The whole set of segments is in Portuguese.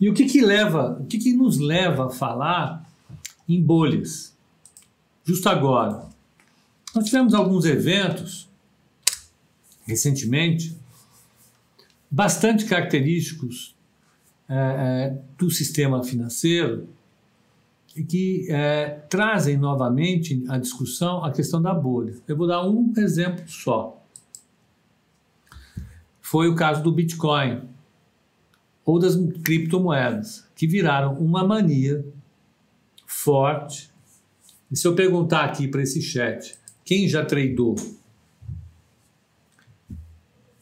E o que, que leva, o que, que nos leva a falar em bolhas? Justo agora. Nós tivemos alguns eventos recentemente bastante característicos é, é, do sistema financeiro e que é, trazem novamente à discussão a questão da bolha. Eu vou dar um exemplo só. Foi o caso do Bitcoin ou das criptomoedas, que viraram uma mania forte. E se eu perguntar aqui para esse chat, quem já tradou?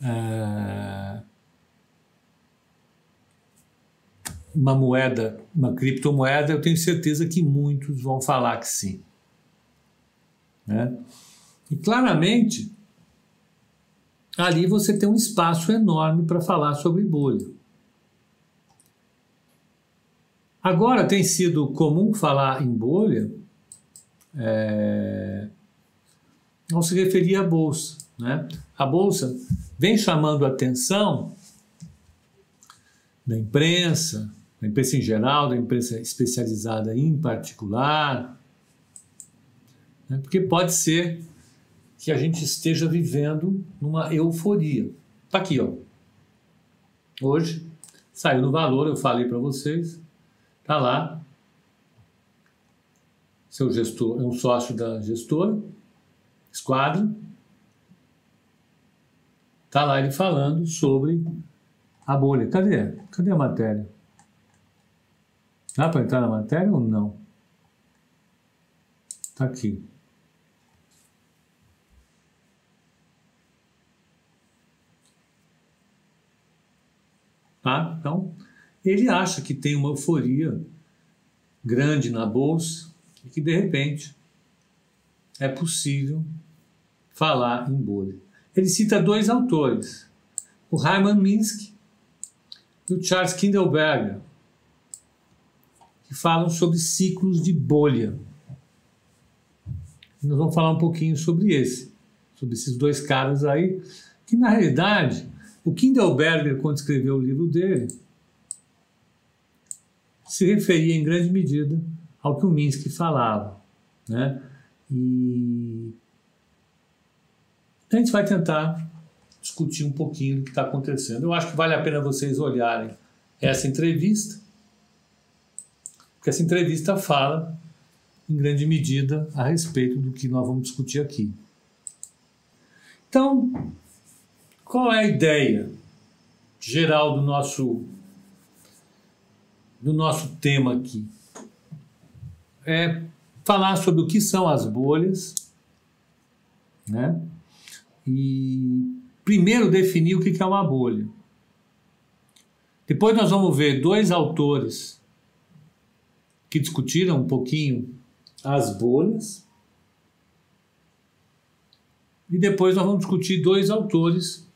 É, uma moeda, uma criptomoeda, eu tenho certeza que muitos vão falar que sim. Né? E claramente, ali você tem um espaço enorme para falar sobre bolha. Agora tem sido comum falar em bolha é, não se referir à bolsa. Né? A bolsa vem chamando a atenção da imprensa, da imprensa em geral, da imprensa especializada em particular, né? porque pode ser que a gente esteja vivendo numa euforia. Está aqui, ó. Hoje saiu no valor, eu falei para vocês, tá lá. Seu gestor é um sócio da gestora, Esquadra. Tá lá ele falando sobre a bolha. Cadê? Cadê a matéria? Dá para entrar na matéria ou não? Está aqui. Tá? Então, ele acha que tem uma euforia grande na bolsa e que, de repente, é possível falar em bolha. Ele cita dois autores, o Hyman Minsky e o Charles Kindleberger, que falam sobre ciclos de bolha. Nós vamos falar um pouquinho sobre esse, sobre esses dois caras aí, que na realidade, o Kindleberger, quando escreveu o livro dele, se referia em grande medida ao que o Minsky falava. Né? E a gente vai tentar discutir um pouquinho do que está acontecendo. Eu acho que vale a pena vocês olharem essa entrevista porque essa entrevista fala, em grande medida, a respeito do que nós vamos discutir aqui. Então, qual é a ideia geral do nosso do nosso tema aqui? É falar sobre o que são as bolhas, né? E primeiro definir o que é uma bolha. Depois nós vamos ver dois autores que discutiram um pouquinho as bolhas. E depois nós vamos discutir dois autores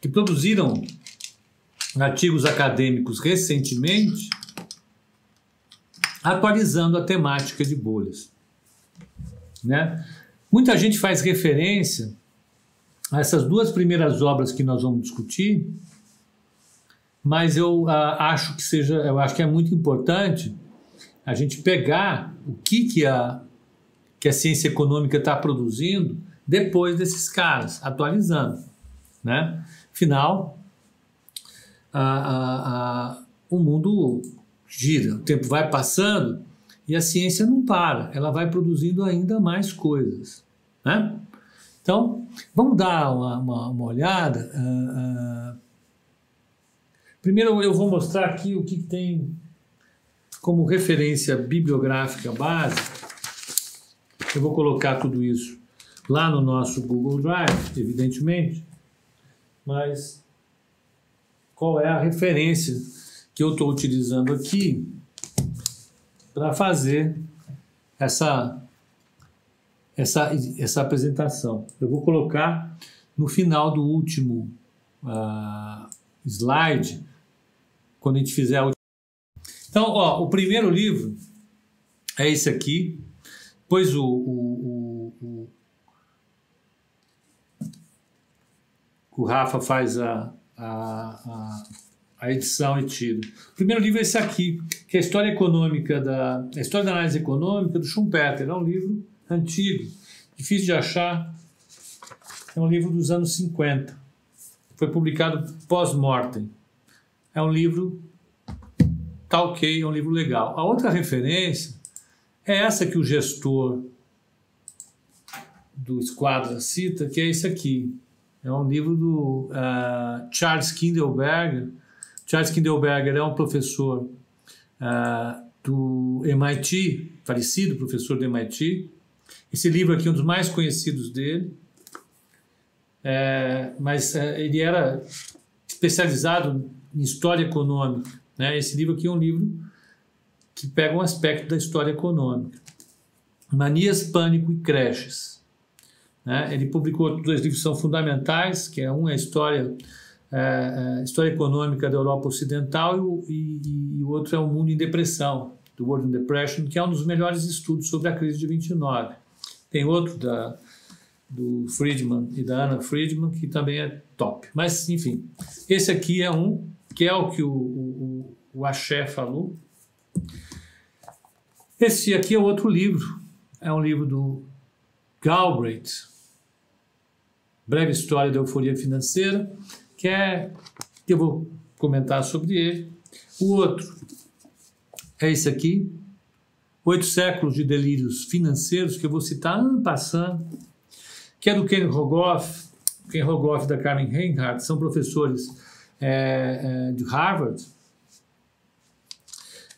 que produziram artigos acadêmicos recentemente atualizando a temática de bolhas. Né? Muita gente faz referência a essas duas primeiras obras que nós vamos discutir mas eu uh, acho que seja, eu acho que é muito importante a gente pegar o que, que, a, que a ciência econômica está produzindo depois desses caras, atualizando. Né? Afinal, a, a, a, o mundo gira, o tempo vai passando e a ciência não para, ela vai produzindo ainda mais coisas. Né? Então, vamos dar uma, uma, uma olhada. Uh, uh, Primeiro eu vou mostrar aqui o que tem como referência bibliográfica base. Eu vou colocar tudo isso lá no nosso Google Drive, evidentemente, mas qual é a referência que eu estou utilizando aqui para fazer essa, essa, essa apresentação? Eu vou colocar no final do último uh, slide quando a gente fizer a Então, ó, o primeiro livro é esse aqui, pois o, o, o, o, Rafa faz a, a, a, edição e tiro. O primeiro livro é esse aqui, que é a História Econômica da a História da Análise Econômica do Schumpeter. É um livro antigo, difícil de achar. É um livro dos anos 50. Foi publicado pós-mortem. É um livro tá ok, é um livro legal. A outra referência é essa que o gestor do Esquadra cita, que é esse aqui. É um livro do uh, Charles Kindleberger. Charles Kindleberger é um professor uh, do MIT, falecido professor do MIT. Esse livro aqui é um dos mais conhecidos dele. É, mas é, ele era especializado em história econômica. Né? Esse livro aqui é um livro que pega um aspecto da história econômica. Manias, Pânico e Creches. Né? Ele publicou dois livros são fundamentais, que é um é a história, é, é, história econômica da Europa Ocidental e, e, e, o outro é O Mundo em Depressão, The World in Depression, que é um dos melhores estudos sobre a crise de 29. Tem outro da, do Friedman e da Anna Friedman, que também é top. Mas, enfim, esse aqui é um, que é o que o, o, o Axé falou. Esse aqui é outro livro, é um livro do Galbraith, Breve História da Euforia Financeira, que é que eu vou comentar sobre ele. O outro é esse aqui, Oito Séculos de Delírios Financeiros, que eu vou citar passando, que é do Ken Rogoff, Ken Rogoff da Carmen Reinhardt, são professores é, é, de Harvard.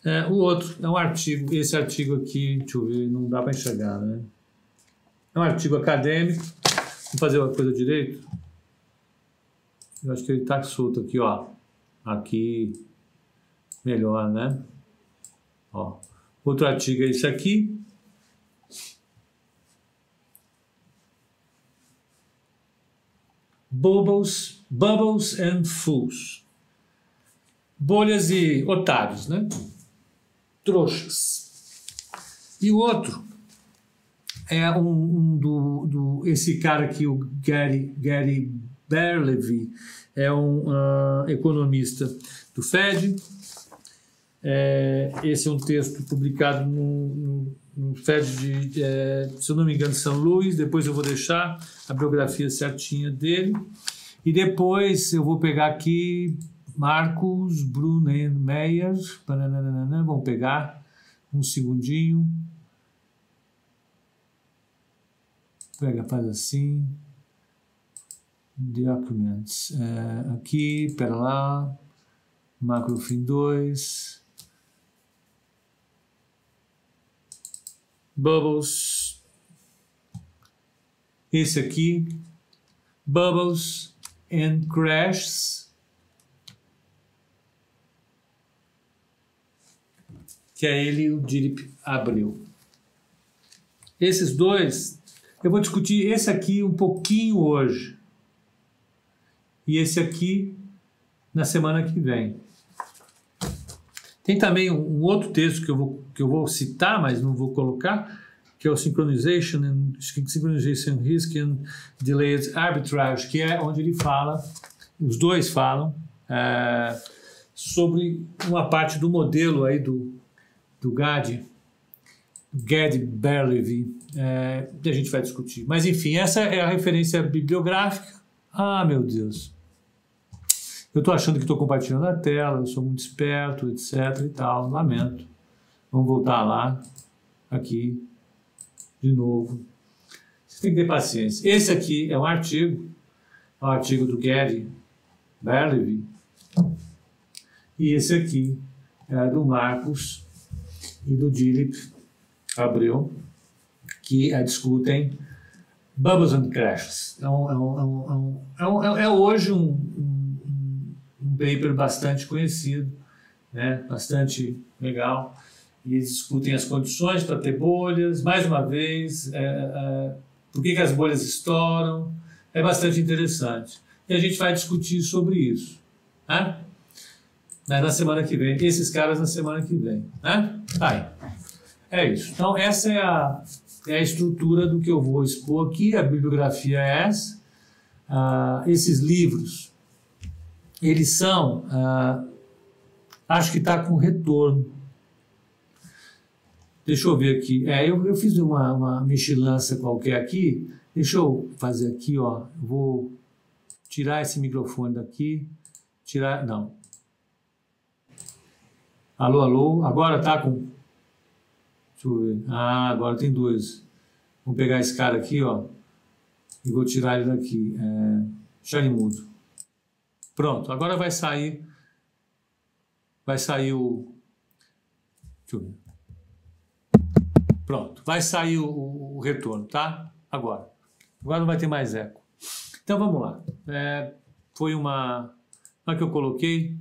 É, o outro é um artigo, esse artigo aqui, deixa eu ver, não dá para enxergar, né? É um artigo acadêmico. Vamos fazer uma coisa direito? Eu acho que ele está solto aqui, ó. Aqui, melhor, né? Ó. Outro artigo é esse aqui. Bubbles, bubbles and fools. Bolhas e otários, né? Trouxas. E o outro é um, um do, do, esse cara aqui, o Gary, Gary Berlevy, é um uh, economista do Fed. É, esse é um texto publicado no, no, no Fed de, é, se eu não me engano, São Luís. Depois eu vou deixar a biografia certinha dele. E depois eu vou pegar aqui Marcos Brunenmeyer. Vamos pegar um segundinho. Pega, faz assim. Documents. É, aqui, pera lá. Macrofin 2. Bubbles. Esse aqui. Bubbles and Crashes. Que é ele o Dilip abriu. Esses dois eu vou discutir esse aqui um pouquinho hoje. E esse aqui na semana que vem. Tem também um outro texto que eu vou, que eu vou citar, mas não vou colocar, que é o Synchronization and, Synchronization Risk and Delayed Arbitrage, que é onde ele fala, os dois falam, é, sobre uma parte do modelo aí do, do GAD, Gad É, a gente vai discutir. Mas enfim, essa é a referência bibliográfica. Ah, meu Deus. Eu estou achando que estou compartilhando a tela, eu sou muito esperto, etc e tal. Lamento. Vamos voltar lá, aqui, de novo. Você tem que ter paciência. Esse aqui é um artigo, é um artigo do Gary Berlevy. E esse aqui é do Marcos e do Dilip Abreu, que uh, discutem bubbles and crashes. É, um, é, um, é, um, é, hoje um, paper bastante conhecido, né? bastante legal, e eles discutem as condições para ter bolhas, mais uma vez, é, é, por que, que as bolhas estouram, é bastante interessante. E a gente vai discutir sobre isso. Né? Na semana que vem, esses caras na semana que vem. Né? Aí. É isso. Então, essa é a, é a estrutura do que eu vou expor aqui. A bibliografia é essa. Ah, esses livros eles são, ah, acho que está com retorno. Deixa eu ver aqui. É, eu, eu fiz uma, uma mexilância qualquer aqui. Deixa eu fazer aqui, ó. Vou tirar esse microfone daqui. Tirar. Não. Alô, alô. Agora tá com. Deixa eu ver. Ah, agora tem dois. Vou pegar esse cara aqui, ó. E vou tirar ele daqui. É, mudo. Pronto, agora vai sair. Vai sair o. Deixa eu ver. Pronto, vai sair o, o, retorno, tá? Agora. Agora não vai ter mais eco. Então vamos lá. É, foi uma. Na que eu coloquei,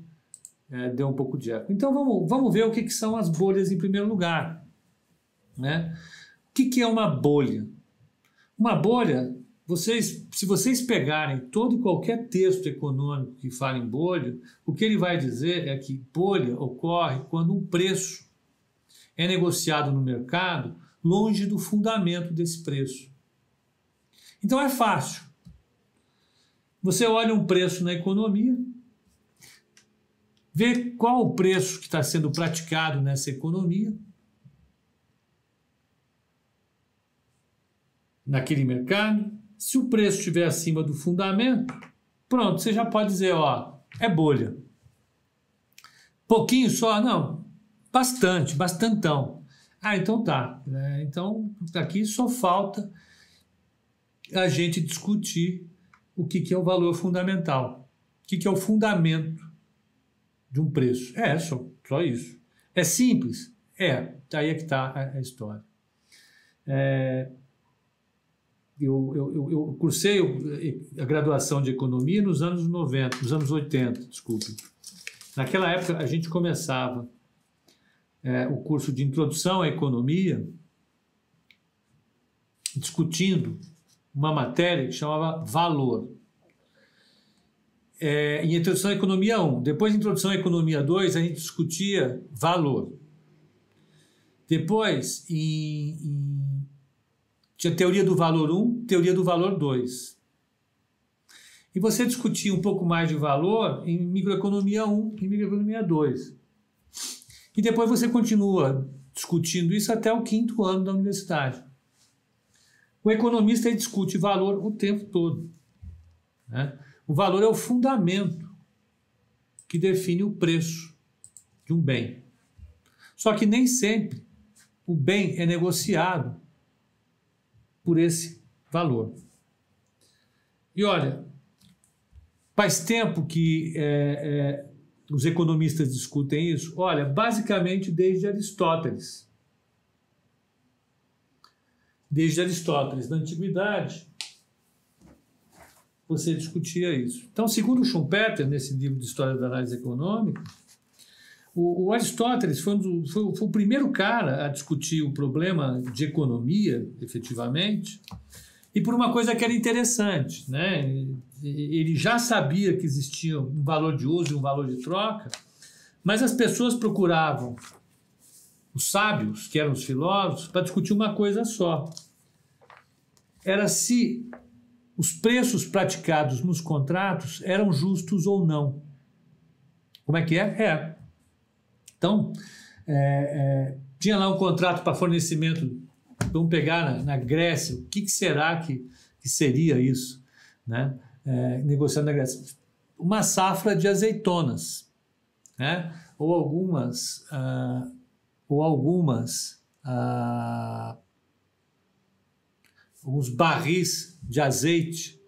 é, deu um pouco de eco. Então vamos, vamos ver o que, que são as bolhas em primeiro lugar. Né? O que, que é uma bolha? Uma bolha, vocês, se vocês pegarem todo e qualquer texto econômico que fala em bolha, o que ele vai dizer é que bolha ocorre quando um preço é negociado no mercado longe do fundamento desse preço. Então é fácil. Você olha um preço na economia, vê qual o preço que está sendo praticado nessa economia, naquele mercado. Se o preço estiver acima do fundamento, pronto, você já pode dizer, ó, é bolha. Pouquinho só? Não, bastante, bastantão. Ah, então tá. É, então, aqui só falta a gente discutir o que, que é o valor fundamental. O que, que é o fundamento de um preço. É, só, só isso. É simples? É, aí é que está a, a, história. É, eu, eu, eu, cursei a graduação de economia nos anos 90, nos anos 80, desculpe. Naquela época a gente começava é, o curso de introdução à economia, discutindo uma matéria que chamava valor. É, em Introdução à Economia 1. Depois, em Introdução à Economia 2, a gente discutia valor. Depois, em, em, tinha Teoria do Valor 1, Teoria do Valor 2. E você discutia um pouco mais de valor em Microeconomia 1 e Microeconomia 2. E depois você continua discutindo isso até o quinto ano da universidade. O economista discute valor o tempo todo. Né? O valor é o fundamento que define o preço de um bem. Só que nem sempre o bem é negociado por esse valor. E olha, faz tempo que é, é, os economistas discutem isso? Olha, basicamente desde Aristóteles. Desde Aristóteles, na antiguidade, você discutia isso. Então, segundo Schumpeter, nesse livro de História da Análise Econômica, o, o Aristóteles foi, um foi, foi o primeiro cara a discutir o problema de economia, efetivamente, e por uma coisa que era interessante, né? Ele já sabia que existia um valor de uso e um valor de troca, mas as pessoas procuravam os sábios, que eram os filósofos, para discutir uma coisa só. Era se os preços praticados nos contratos eram justos ou não. Como é que é? É. Então, é, é, tinha lá um contrato para fornecimento Vamos pegar na, na Grécia, o que, que será que, que, seria isso? Né? É, negociando na Grécia. Uma safra de azeitonas, né? ou algumas, uh, ou algumas, uh, alguns barris de azeite.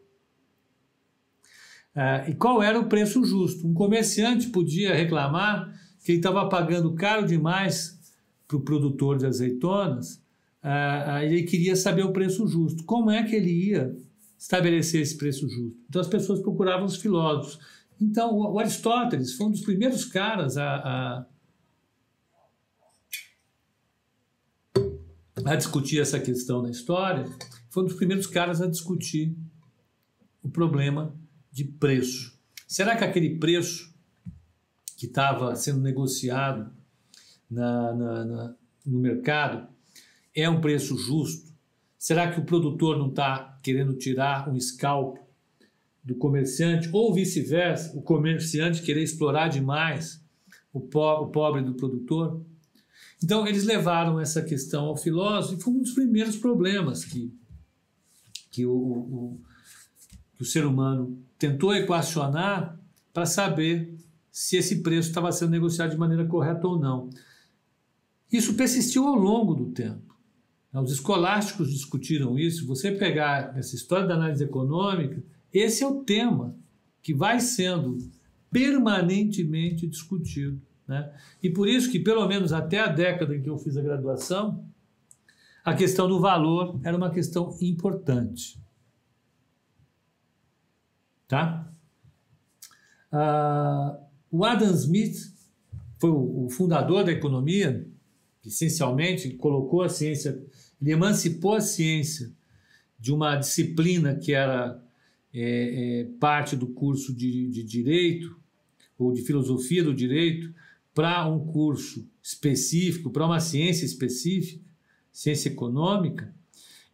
Uh, e qual era o preço justo? Um comerciante podia reclamar que ele estava pagando caro demais para o produtor de azeitonas ah, ah, ele queria saber o preço justo. Como é que ele ia estabelecer esse preço justo? Então as pessoas procuravam os filósofos. Então o Aristóteles foi um dos primeiros caras a, a, a discutir essa questão na história. Foi um dos primeiros caras a discutir o problema de preço. Será que aquele preço que estava sendo negociado na, na, na, no mercado é um preço justo? Será que o produtor não está querendo tirar um scalp do comerciante, ou vice-versa, o comerciante querer explorar demais o, po o pobre do produtor. Então, eles levaram essa questão ao filósofo e foi um dos primeiros problemas que, que o, o, que o ser humano tentou equacionar para saber se esse preço estava sendo negociado de maneira correta ou não. Isso persistiu ao longo do tempo. Os escolásticos discutiram isso. Você pegar essa história da análise econômica, esse é o tema que vai sendo permanentemente discutido. Né? E por isso que, pelo menos até a década em que eu fiz a graduação, a questão do valor era uma questão importante. Tá? Ah, o Adam Smith foi o, fundador da economia, essencialmente colocou a ciência, ele emancipou a ciência de uma disciplina que era é, é, parte do curso de, de direito ou de filosofia do direito para um curso específico, para uma ciência específica, ciência econômica,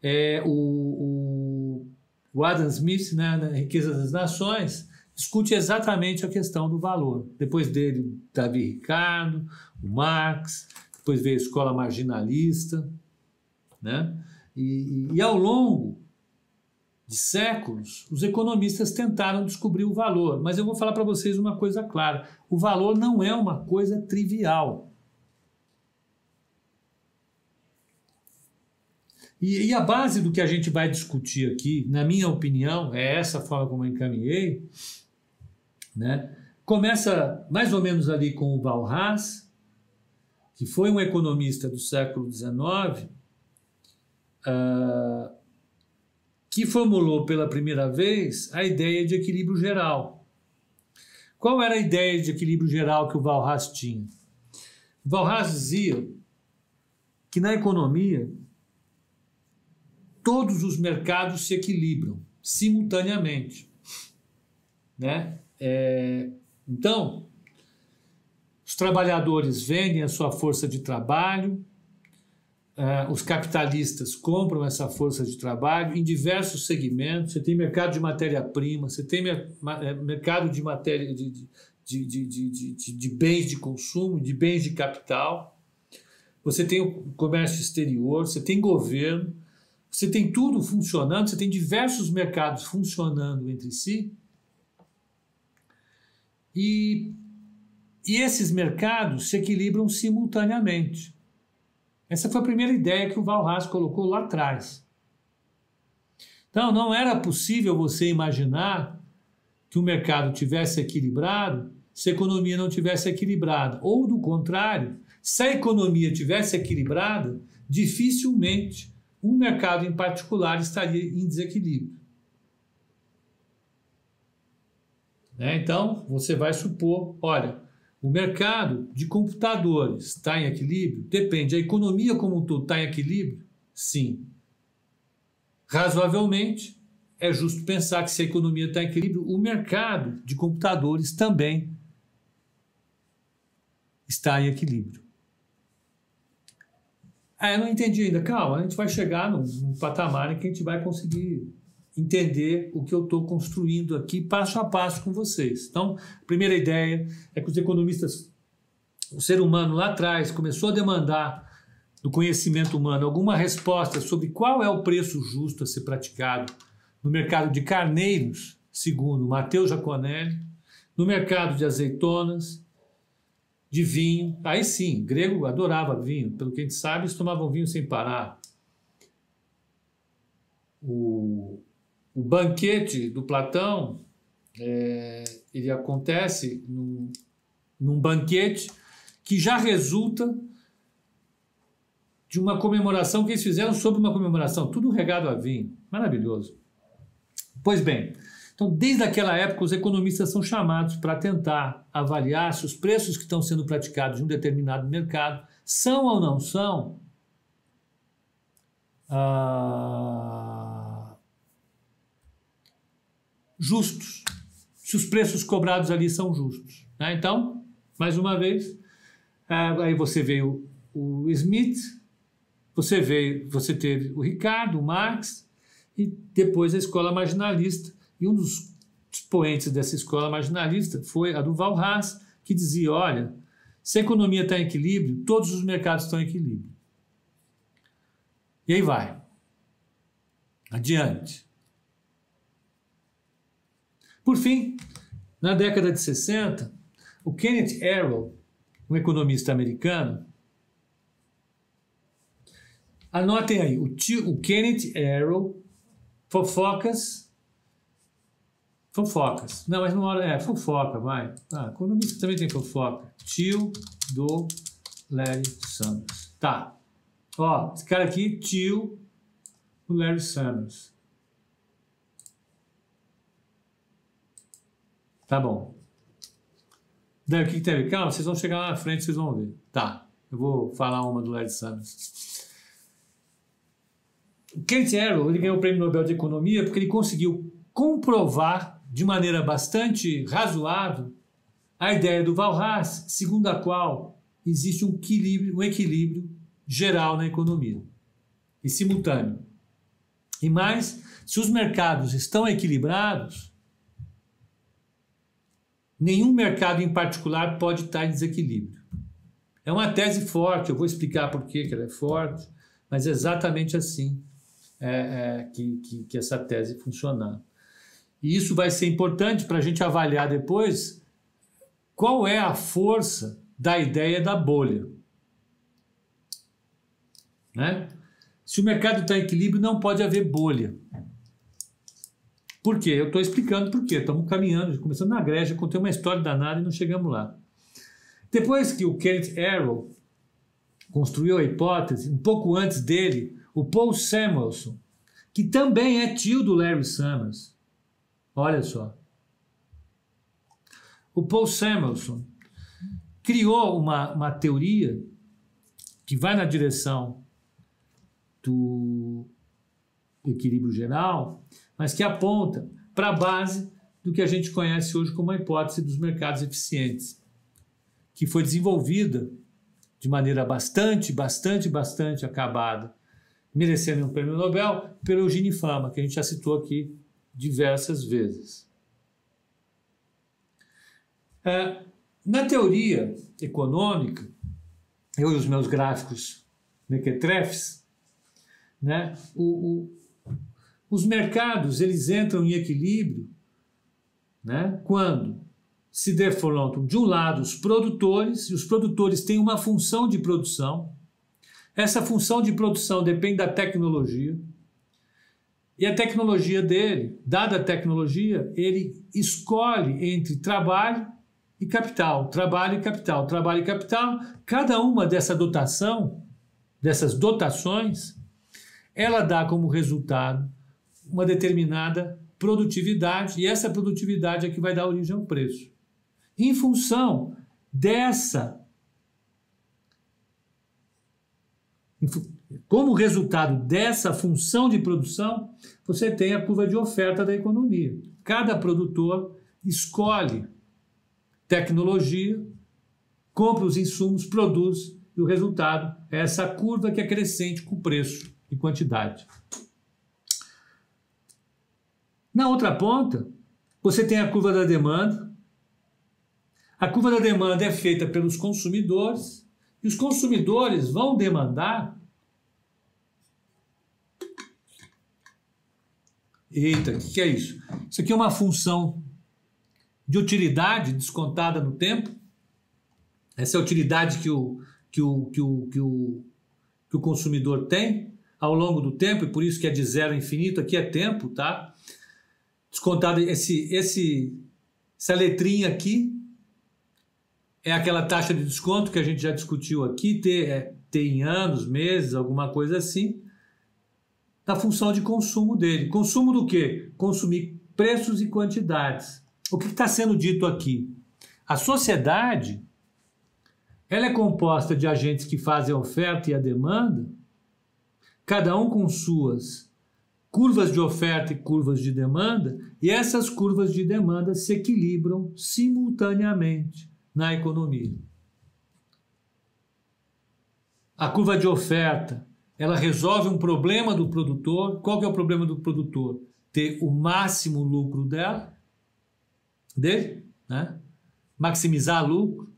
é, o, o, o Adam Smith, né, na Riqueza das Nações, discute exatamente a questão do valor. Depois dele, Davi Ricardo, o Marx, depois veio a escola marginalista, né? E, e, ao longo de séculos, os economistas tentaram descobrir o valor, mas eu vou falar para vocês uma coisa clara: o valor não é uma coisa trivial. E, e, a base do que a gente vai discutir aqui, na minha opinião, é essa forma como eu encaminhei, né? Começa mais ou menos ali com o Balhas, que foi um economista do século XIX, uh, que formulou pela primeira vez a ideia de equilíbrio geral. Qual era a ideia de equilíbrio geral que o Valras tinha? O Valras dizia que na economia todos os mercados se equilibram simultaneamente, né? É, então, os trabalhadores vendem a sua força de trabalho, uh, os capitalistas compram essa força de trabalho em diversos segmentos. Você tem mercado de matéria-prima, você tem mer é, mercado de matéria de, de, de, de bens de consumo, de bens de capital. Você tem o comércio exterior, você tem governo, você tem tudo funcionando, você tem diversos mercados funcionando entre si e, e esses mercados se equilibram simultaneamente. Essa foi a primeira ideia que o Valras colocou lá atrás. Então, não era possível você imaginar que o mercado tivesse equilibrado se a economia não tivesse equilibrada. Ou, do contrário, se a economia tivesse equilibrada, dificilmente um mercado em particular estaria em desequilíbrio. Né? Então, você vai supor: olha, o mercado de computadores está em equilíbrio? Depende. A economia como um todo está em equilíbrio? Sim. Razoavelmente, é justo pensar que se a economia está em equilíbrio, o mercado de computadores também está em equilíbrio. Ah, eu não entendi ainda. Calma, a gente vai chegar num, num patamar em que a gente vai conseguir entender o que eu estou construindo aqui passo a passo com vocês. Então, a primeira ideia é que os economistas, o ser humano lá atrás começou a demandar do conhecimento humano alguma resposta sobre qual é o preço justo a ser praticado no mercado de carneiros, segundo Mateus Jaconelli, no mercado de azeitonas, de vinho. Aí sim, grego adorava vinho, pelo que a gente sabe, eles tomavam vinho sem parar. O o banquete do Platão, é, ele acontece num, num banquete que já resulta de uma comemoração que eles fizeram sobre uma comemoração, tudo regado a vinho. Maravilhoso. Pois bem, então desde aquela época os economistas são chamados para tentar avaliar se os preços que estão sendo praticados em um determinado mercado são ou não são ah, justos, se os preços cobrados ali são justos. Né? Então, mais uma vez, é, aí você veio o Smith, você veio, você teve o Ricardo, o Marx e depois a escola marginalista. E um dos expoentes dessa escola marginalista foi a do Val Haas, que dizia: olha, se a economia está em equilíbrio, todos os mercados estão em equilíbrio. E aí vai. Adiante. Por fim, na década de 60, o Kenneth Arrow, um economista americano, anotem aí, o, tio, o Kenneth Arrow, fofocas Fofocas. Não, mas não é fofoca, vai. Ah, economista também tem fofoca. Tio do Larry Summers. Tá. Ó, esse cara aqui, tio do Larry Summers. Tá bom. Daí o que, que ver? Calma, vocês vão chegar lá na frente, vocês vão ver. Tá. Eu vou falar uma do Larry Summers. Kenneth Arrow, ele ganhou o Prêmio Nobel de Economia porque ele conseguiu comprovar de maneira bastante razoável a ideia do Valras, segundo a qual existe um equilíbrio, um equilíbrio geral na economia e simultâneo. E mais, se os mercados estão equilibrados, nenhum mercado em particular pode estar em desequilíbrio. É uma tese forte, eu vou explicar por que ela é forte, mas é exatamente assim é, é, que, que, que essa tese funcionar. E isso vai ser importante para a gente avaliar depois qual é a força da ideia da bolha. Né? Se o mercado está em equilíbrio, não pode haver bolha. Por quê? Eu estou explicando por quê. Estamos caminhando, começando na Grécia, contei uma história danada e não chegamos lá. Depois que o Kenneth Arrow construiu a hipótese, um pouco antes dele, o Paul Samuelson, que também é tio do Larry Summers, Olha só. O Paul Samuelson criou uma, uma teoria que vai na direção do equilíbrio geral, mas que aponta para a base do que a gente conhece hoje como a hipótese dos mercados eficientes, que foi desenvolvida de maneira bastante, bastante, bastante acabada, merecendo um prêmio Nobel pelo Eugene Fama, que a gente já citou aqui diversas vezes. É, na teoria econômica, eu e os meus gráficos mequetrefes, né, o, o, os mercados eles entram em equilíbrio né, quando se defrontam, de um lado, os produtores, e os produtores têm uma função de produção. Essa função de produção depende da tecnologia. E a tecnologia dele, dada a tecnologia, ele escolhe entre trabalho e capital, trabalho e capital, trabalho e capital. Cada uma dessa dotação, dessas dotações, ela dá como resultado uma determinada produtividade, e essa produtividade é que vai dar origem ao preço. Em função dessa como resultado dessa função de produção, você tem a curva de oferta da economia. Cada produtor escolhe tecnologia, compra os insumos, produz, e o resultado é essa curva que é crescente com preço e quantidade. Na outra ponta, você tem a curva da demanda. A curva da demanda é feita pelos consumidores, e os consumidores vão demandar Eita, o que, que é isso? Isso aqui é uma função de utilidade descontada no tempo. Essa é a utilidade que o, que o, que o, que o, que o consumidor tem ao longo do tempo, e por isso que é de zero a infinito, aqui é tempo, tá? Descontado esse, esse, essa letrinha aqui é aquela taxa de desconto que a gente já discutiu aqui, ter, é, ter em anos, meses, alguma coisa assim da função de consumo dele. Consumo do quê? Consumir preços e quantidades. O que está sendo dito aqui? A sociedade ela é composta de agentes que fazem a oferta e a demanda, cada um com suas curvas de oferta e curvas de demanda, e essas curvas de demanda se equilibram simultaneamente na economia. A curva de oferta ela resolve um problema do produtor. Qual que é o problema do produtor? Ter o máximo lucro dela. dele, né? maximizar lucro,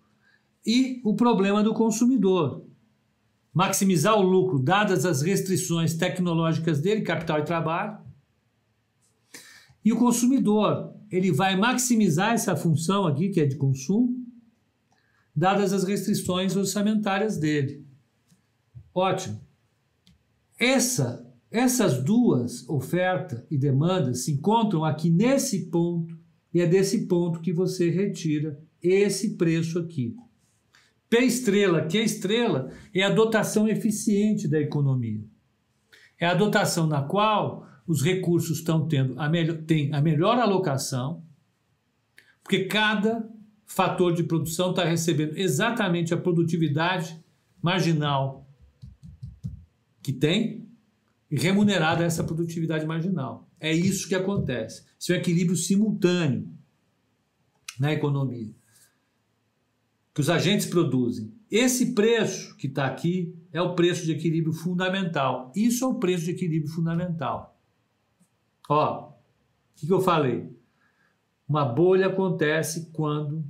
e o problema do consumidor. Maximizar o lucro, dadas as restrições tecnológicas dele, capital e trabalho. E o consumidor, ele vai maximizar essa função aqui, que é de consumo, dadas as restrições orçamentárias dele. Ótimo. Essa, essas duas, oferta e demanda, se encontram aqui nesse ponto, e é desse ponto que você retira esse preço aqui. P estrela, é estrela, é a dotação eficiente da economia. É a dotação na qual os recursos estão tendo a, melhor, tem a melhor alocação, porque cada fator de produção está recebendo exatamente a produtividade marginal que tem e remunerada essa produtividade marginal. É isso que acontece. Isso é um equilíbrio simultâneo na economia que os agentes produzem. Esse preço que está aqui é o preço de equilíbrio fundamental. Isso é o preço de equilíbrio fundamental. Ó, o que, que eu falei? Uma bolha acontece quando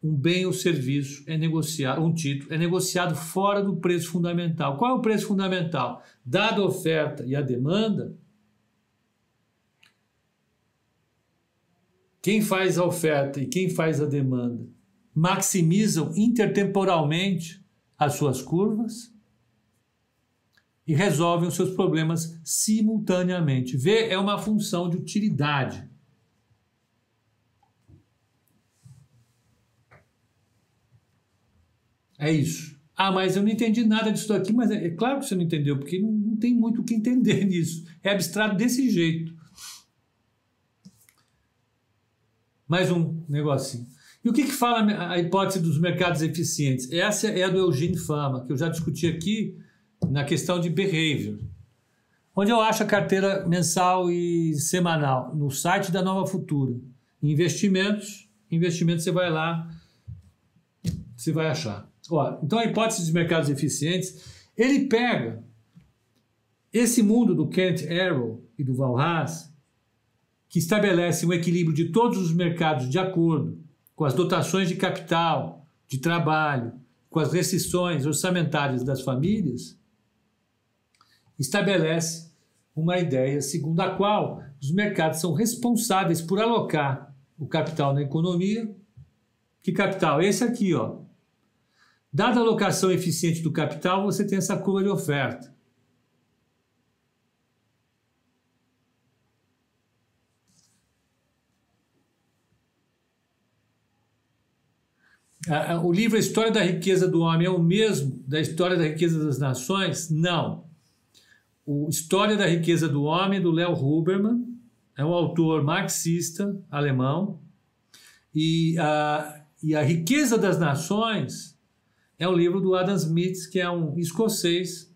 um bem ou serviço é negociado, um título é negociado fora do preço fundamental. Qual é o preço fundamental? Dada a oferta e a demanda, quem faz a oferta e quem faz a demanda maximizam intertemporalmente as suas curvas e resolvem os seus problemas simultaneamente. V é uma função de utilidade. É isso. Ah, mas eu não entendi nada disso aqui, mas é, é claro que você não entendeu, porque não, não tem muito o que entender nisso. É abstrato desse jeito. Mais um negocinho. E o que, que fala a hipótese dos mercados eficientes? Essa é a do Eugene Fama, que eu já discuti aqui na questão de behavior. Onde eu acho a carteira mensal e semanal? No site da Nova Futura. Investimentos, investimentos você vai lá, você vai achar. Então a hipótese dos mercados eficientes, ele pega esse mundo do Kent Arrow e do Val Haas, que estabelece um equilíbrio de todos os mercados de acordo com as dotações de capital, de trabalho, com as restrições orçamentárias das famílias, estabelece uma ideia segundo a qual os mercados são responsáveis por alocar o capital na economia. Que capital? Esse aqui, ó. Dada a alocação eficiente do capital, você tem essa curva de oferta. O livro A História da Riqueza do Homem é o mesmo da História da Riqueza das Nações? Não. O História da Riqueza do Homem, do Léo Huberman, é um autor marxista alemão, e a, e a Riqueza das Nações é um livro do Adam Smith, que é um escocês,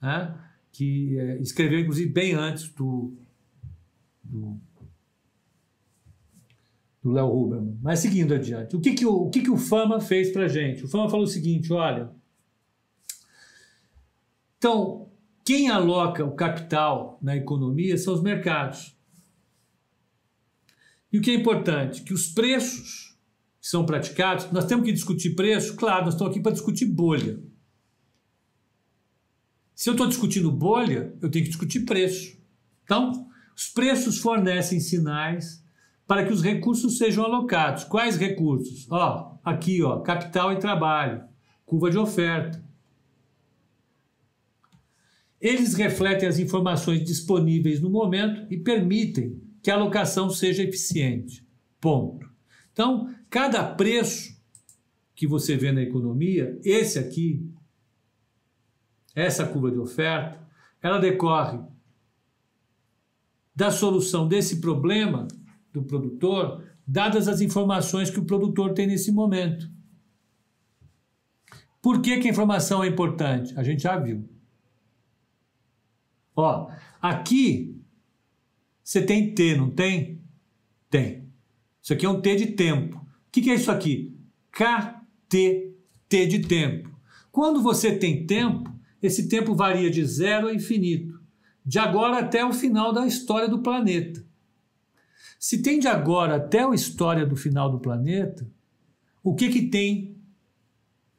né, que é, escreveu, inclusive, bem antes do, do do Léo Huberman. Mas seguindo adiante, o que, que, o, o, que, que o Fama fez para gente? O Fama falou o seguinte: olha. Então, quem aloca o capital na economia são os mercados. E o que é importante? Que os preços que são praticados, nós temos que discutir preço? Claro, nós estamos aqui para discutir bolha. Se eu estou discutindo bolha, eu tenho que discutir preço. Então, os preços fornecem sinais para que os recursos sejam alocados. Quais recursos? Ó, aqui, ó, capital e trabalho, curva de oferta. Eles refletem as informações disponíveis no momento e permitem que a alocação seja eficiente. Ponto. Então, cada preço que você vê na economia, esse aqui, essa curva de oferta, ela decorre da solução desse problema do produtor, dadas as informações que o produtor tem nesse momento. Por que, que a informação é importante? A gente já viu. Ó, aqui você tem T, não tem? Tem. Isso aqui é um T de tempo. O que, que é isso aqui? KT, T de tempo. Quando você tem tempo, esse tempo varia de zero a infinito, de agora até o final da história do planeta. Se tem de agora até a história do final do planeta, o que que tem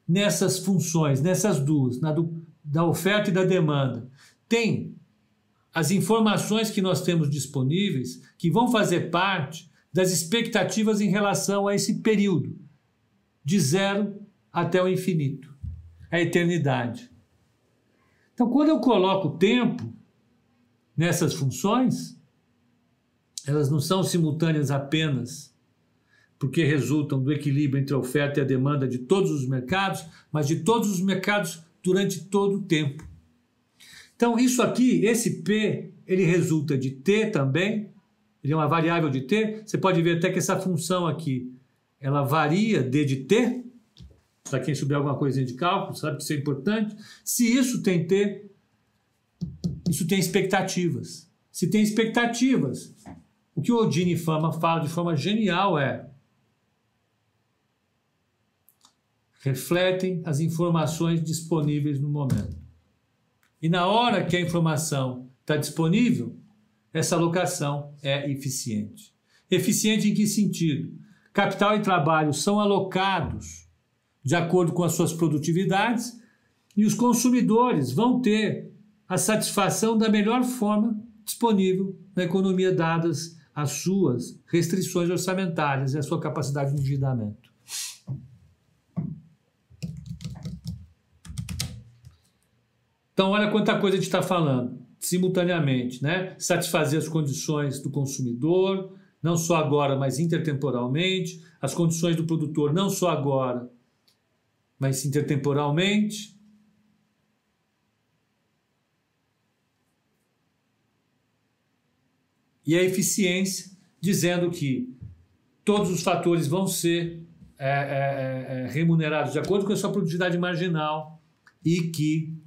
nessas funções, nessas duas, na do, da oferta e da demanda? Tem as informações que nós temos disponíveis que vão fazer parte das expectativas em relação a esse período, de zero até o infinito, a eternidade. Então, quando eu coloco o tempo nessas funções, elas não são simultâneas apenas porque resultam do equilíbrio entre a oferta e a demanda de todos os mercados, mas de todos os mercados durante todo o tempo. Então, isso aqui, esse P, ele resulta de T também, ele é uma variável de T. Você pode ver até que essa função aqui, ela varia D de T, para quem souber alguma coisinha de cálculo, sabe que isso é importante. Se isso tem T, isso tem expectativas. Se tem expectativas, o que o Odini Fama fala de forma genial é refletem as informações disponíveis no momento. E na hora que a informação está disponível, essa alocação é eficiente. Eficiente em que sentido? Capital e trabalho são alocados de acordo com as suas produtividades e os consumidores vão ter a satisfação da melhor forma disponível na economia, dadas as suas restrições orçamentárias e a sua capacidade de endividamento. Então, olha quanta coisa a gente está falando simultaneamente, né? Satisfazer as condições do consumidor, não só agora, mas intertemporalmente, as condições do produtor, não só agora, mas intertemporalmente. E a eficiência, dizendo que todos os fatores vão ser é, é, é, remunerados de acordo com a sua produtividade marginal e que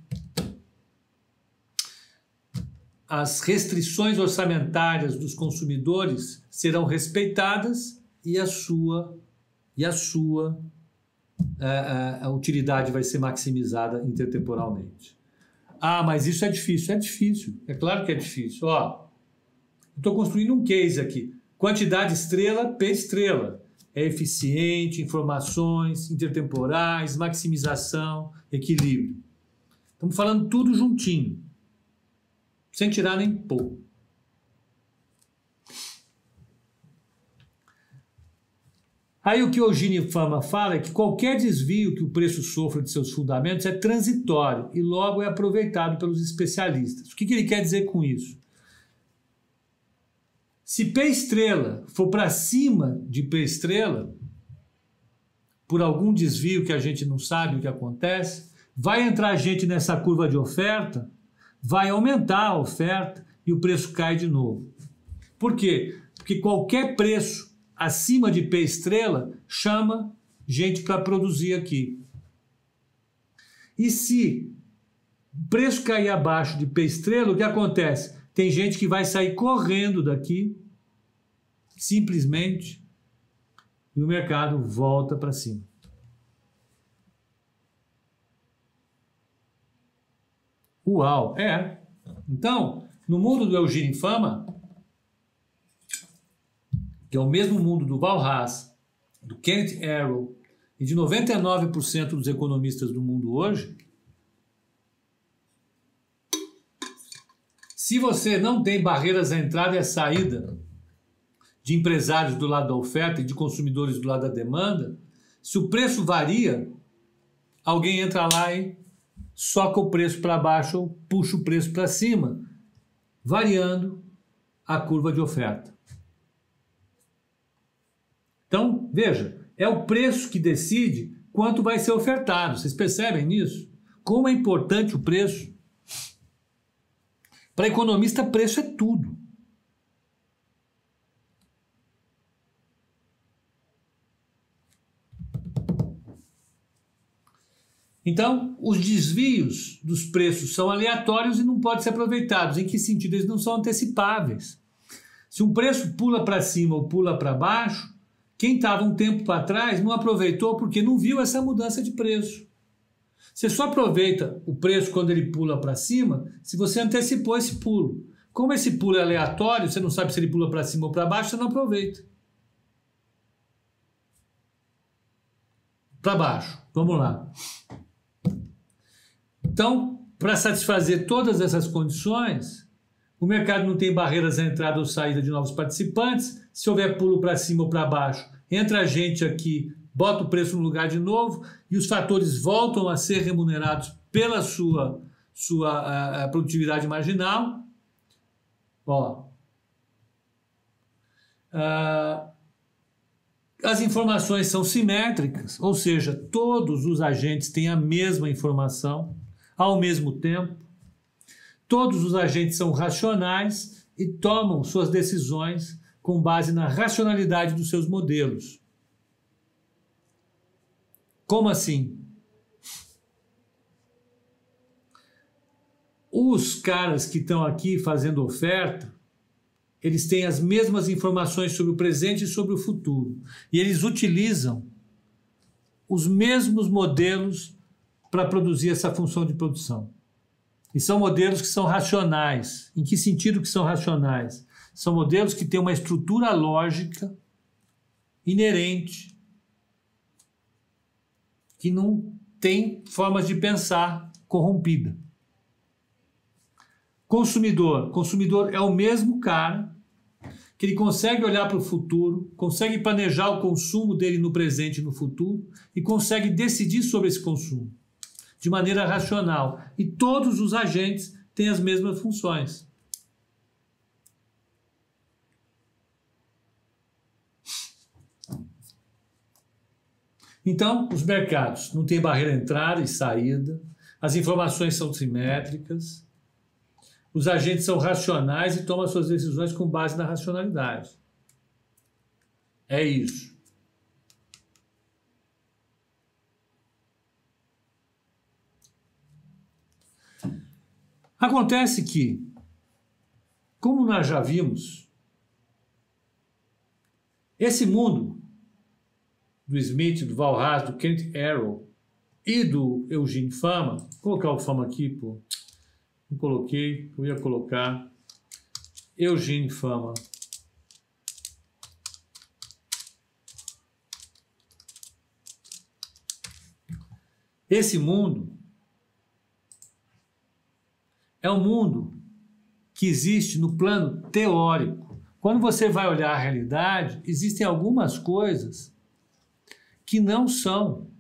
as restrições orçamentárias dos consumidores serão respeitadas e a sua e a sua é, é, a utilidade vai ser maximizada intertemporalmente. Ah, mas isso é difícil. É difícil. É claro que é difícil. Ó, estou construindo um case aqui. Quantidade estrela, P estrela. É eficiente, informações intertemporais, maximização, equilíbrio. Estamos falando tudo juntinho sem tirar nem pôr. Aí o que o Gini Fama fala é que qualquer desvio que o preço sofra de seus fundamentos é transitório e logo é aproveitado pelos especialistas. O que ele quer dizer com isso? Se P estrela for para cima de P estrela, por algum desvio que a gente não sabe o que acontece, vai entrar gente nessa curva de oferta vai aumentar a oferta e o preço cai de novo. Por quê? Porque qualquer preço acima de P estrela chama gente para produzir aqui. E se o preço cair abaixo de P estrela, o que acontece? Tem gente que vai sair correndo daqui, simplesmente, e o mercado volta para cima. Uau, é. Então, no mundo do Eugênio Fama, que é o mesmo mundo do Valras, do Kenneth Arrow e de 99% dos economistas do mundo hoje, se você não tem barreiras à entrada e à saída de empresários do lado da oferta e de consumidores do lado da demanda, se o preço varia, alguém entra lá e soca o preço para baixo ou puxa o preço para cima, variando a curva de oferta. Então, veja, é o preço que decide quanto vai ser ofertado. Vocês percebem nisso? Como é importante o preço? Para economista, preço é tudo. Então, os desvios dos preços são aleatórios e não podem ser aproveitados. Em que sentido? Eles não são antecipáveis. Se um preço pula para cima ou pula para baixo, quem estava um tempo para trás não aproveitou porque não viu essa mudança de preço. Você só aproveita o preço quando ele pula para cima se você antecipou esse pulo. Como esse pulo é aleatório, você não sabe se ele pula para cima ou para baixo, você não aproveita. Para baixo. Vamos lá. Então, para satisfazer todas essas condições, o mercado não tem barreiras à entrada ou saída de novos participantes. Se houver pulo para cima ou para baixo, entra a gente aqui, bota o preço no lugar de novo e os fatores voltam a ser remunerados pela sua, sua a, a produtividade marginal. Ó, uh, as informações são simétricas, ou seja, todos os agentes têm a mesma informação ao mesmo tempo. Todos os agentes são racionais e tomam suas decisões com base na racionalidade dos seus modelos. Como assim? Os caras que estão aqui fazendo oferta, eles têm as mesmas informações sobre o presente e sobre o futuro. E eles utilizam os mesmos modelos para produzir essa função de produção. E são modelos que são racionais. Em que sentido que são racionais? São modelos que têm uma estrutura lógica inerente, que não tem formas de pensar corrompida. Consumidor. Consumidor é o mesmo cara que ele consegue olhar para o futuro, consegue planejar o consumo dele no presente e no futuro e consegue decidir sobre esse consumo de maneira racional. E todos os agentes têm as mesmas funções. Então, os mercados não têm barreira entrada e saída, as informações são simétricas, os agentes são racionais e tomam suas decisões com base na racionalidade. É isso. Acontece que, como nós já vimos, esse mundo do Smith, do Val Haas, do Kent Arrow e do Eugene Fama, vou colocar o Fama aqui, pô. Não coloquei, eu ia colocar Eugene Fama. Esse mundo é um mundo que existe no plano teórico. Quando você vai olhar a realidade, existem algumas coisas que não são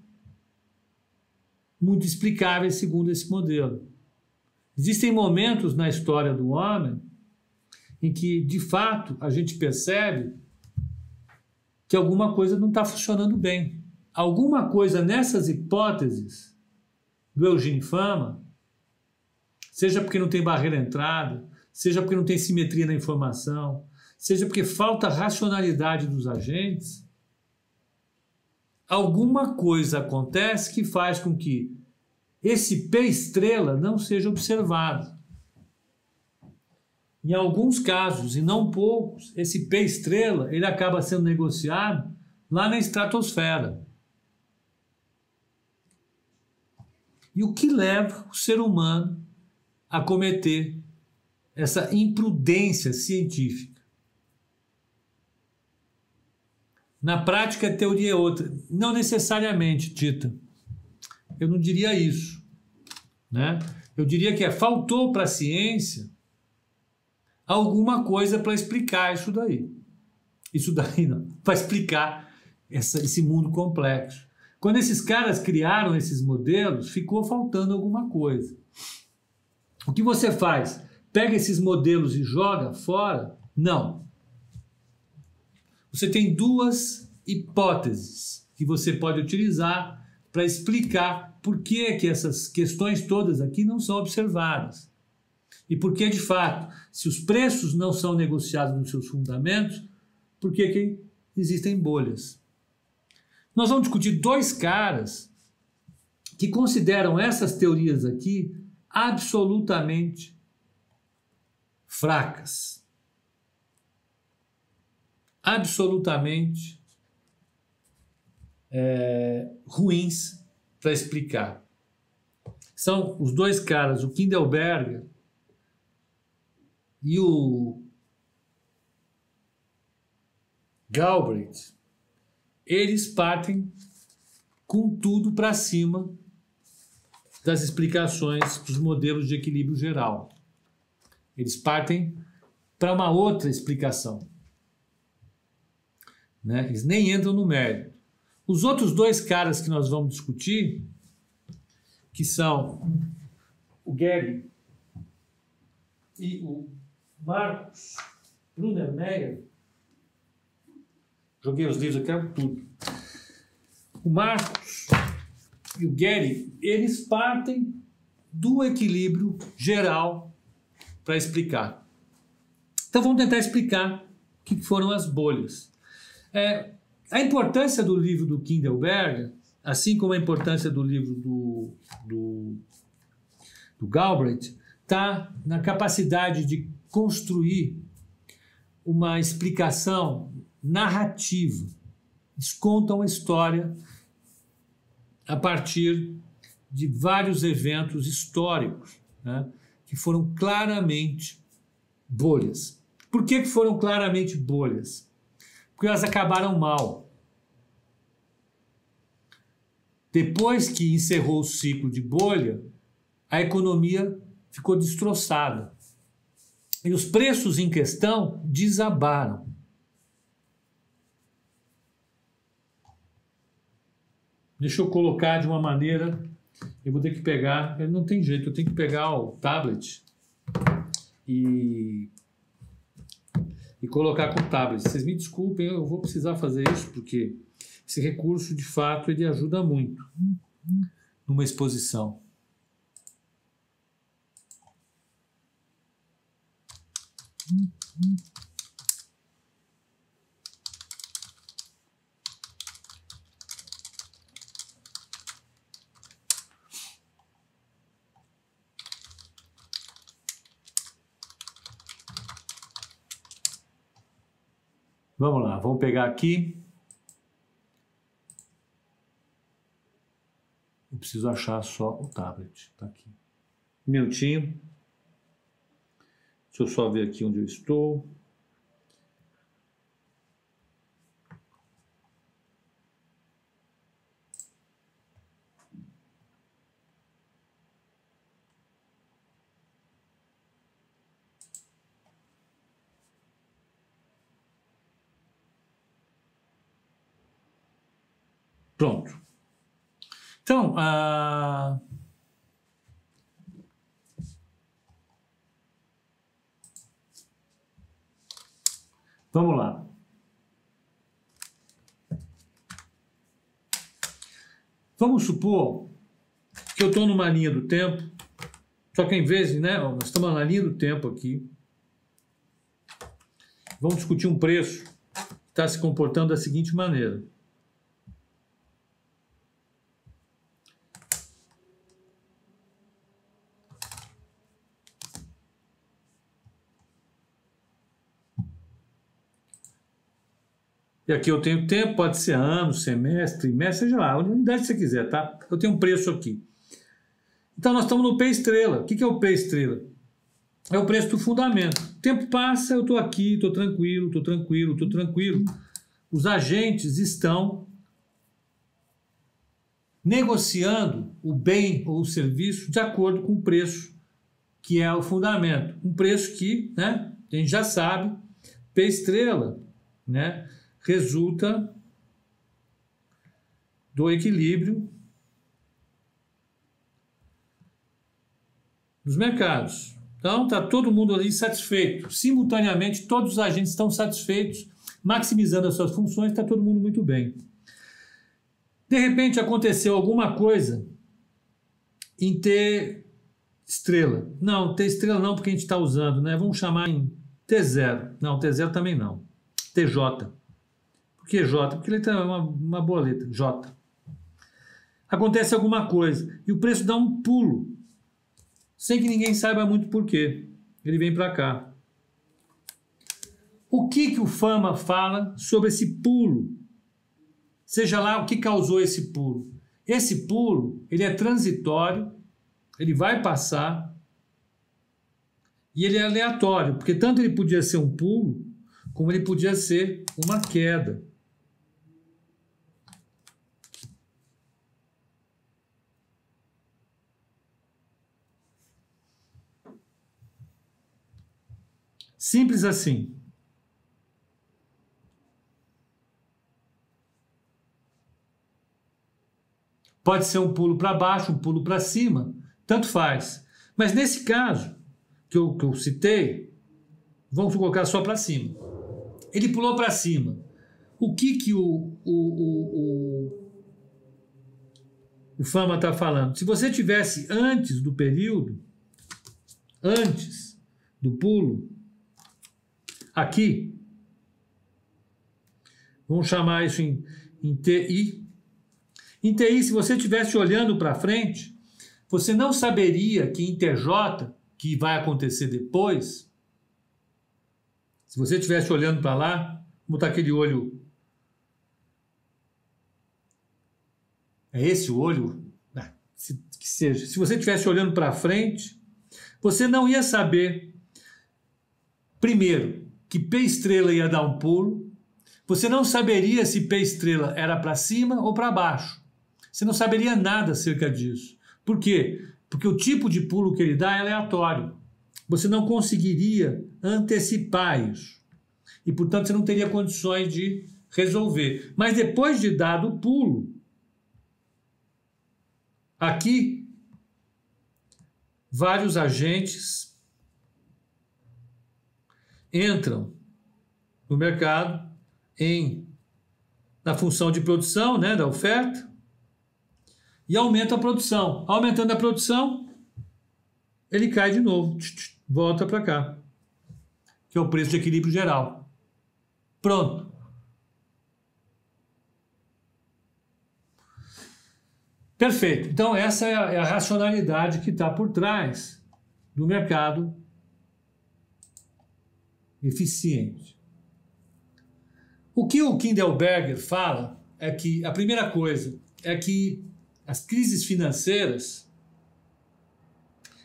muito explicáveis segundo esse modelo. Existem momentos na história do homem em que, de fato, a gente percebe que alguma coisa não está funcionando bem. Alguma coisa nessas hipóteses do Eugênio Fama seja porque não tem barreira à entrada, seja porque não tem simetria na informação, seja porque falta racionalidade dos agentes, alguma coisa acontece que faz com que esse P estrela não seja observado. Em alguns casos, e não poucos, esse P estrela ele acaba sendo negociado lá na estratosfera. E o que leva o ser humano a cometer essa imprudência científica. Na prática, a teoria é outra. Não necessariamente, Tita. Eu não diria isso. Né? Eu diria que é, faltou para a ciência alguma coisa para explicar isso daí. Isso daí não, para explicar essa, esse mundo complexo. Quando esses caras criaram esses modelos, ficou faltando alguma coisa. O que você faz? Pega esses modelos e joga fora? Não. Você tem duas hipóteses que você pode utilizar para explicar por que, que essas questões todas aqui não são observadas. E por que, de fato, se os preços não são negociados nos seus fundamentos, por que, que existem bolhas? Nós vamos discutir dois caras que consideram essas teorias aqui absolutamente fracas, absolutamente é, ruins para explicar. São os dois caras, o Kindelberger e o Galbraith, eles partem com tudo para cima das explicações dos modelos de equilíbrio geral. Eles partem para uma outra explicação. Né? Eles nem entram no mérito. Os outros dois caras que nós vamos discutir, que são o Gary e o Marcos Brunnermeyer, joguei os livros aqui, tudo. O Marcos e o Gary, eles partem do equilíbrio geral para explicar. Então vamos tentar explicar o que foram as bolhas. É, a importância do livro do Kindleberger, assim como a importância do livro do, do, do Galbraith, está na capacidade de construir uma explicação narrativa. Eles contam a história a partir de vários eventos históricos né, que foram claramente bolhas. Por que, que foram claramente bolhas? Porque elas acabaram mal. Depois que encerrou o ciclo de bolha, a economia ficou destroçada. E os preços em questão desabaram. Deixa eu colocar de uma maneira. Eu vou ter que pegar. Não tem jeito, eu tenho que pegar o tablet e, e colocar com o tablet. Vocês me desculpem, eu vou precisar fazer isso porque esse recurso, de fato, ele ajuda muito numa exposição. Vamos lá, vamos pegar aqui. Eu preciso achar só o tablet. Está aqui. Minutinho. Deixa eu só ver aqui onde eu estou. Pronto. Então, a. Vamos lá. Vamos supor que eu estou numa linha do tempo, só que em vez de, né, nós estamos na linha do tempo aqui, vamos discutir um preço que está se comportando da seguinte maneira. E aqui eu tenho tempo, pode ser ano, semestre, mês, seja lá, a unidade que você quiser, tá? Eu tenho um preço aqui. Então nós estamos no P estrela. O que é o P estrela? É o preço do fundamento. O tempo passa, eu estou aqui, estou tranquilo, estou tranquilo, estou tranquilo. Os agentes estão negociando o bem ou o serviço de acordo com o preço que é o fundamento. Um preço que, né, a gente já sabe, P estrela, né? Resulta do equilíbrio dos mercados. Então, está todo mundo ali satisfeito. Simultaneamente, todos os agentes estão satisfeitos, maximizando as suas funções, está todo mundo muito bem. De repente, aconteceu alguma coisa em T estrela. Não, T estrela não, porque a gente está usando, né? Vamos chamar em T0. Não, T0 também não. TJ que J? Porque letra é uma, uma boa letra, J. Acontece alguma coisa e o preço dá um pulo, sem que ninguém saiba muito por quê. Ele vem para cá. O que, que o Fama fala sobre esse pulo? Seja lá o que causou esse pulo. Esse pulo, ele é transitório, ele vai passar E ele é aleatório, porque tanto ele podia ser um pulo, como ele podia ser uma queda. Simples assim. Pode ser um pulo para baixo, um pulo para cima, tanto faz. Mas nesse caso que eu, que eu citei, vamos colocar só para cima. Ele pulou para cima. O que, que o, o, o, o, o Fama está falando? Se você tivesse antes do período, antes do pulo, aqui, vamos chamar isso em, em TI. Em TI, se você estivesse olhando para frente, você não saberia que em TJ, que vai acontecer depois, se você estivesse olhando para lá, botar aquele olho. É esse o olho? Ah, que seja. Se você estivesse olhando para frente, você não ia saber, primeiro, que P estrela ia dar um pulo, você não saberia se P estrela era para cima ou para baixo. Você não saberia nada acerca disso. Por quê? Porque o tipo de pulo que ele dá é aleatório. Você não conseguiria antecipar isso. E, portanto, você não teria condições de resolver. Mas depois de dado o pulo, aqui, vários agentes entram no mercado em na função de produção, né, da oferta, e aumenta a produção. Aumentando a produção, ele cai de novo, volta para cá, que é o preço de equilíbrio geral. Pronto. Perfeito. Então, essa é a, é a racionalidade que está por trás do mercado eficiente. O que o Kindelberger fala é que a primeira coisa é que as crises financeiras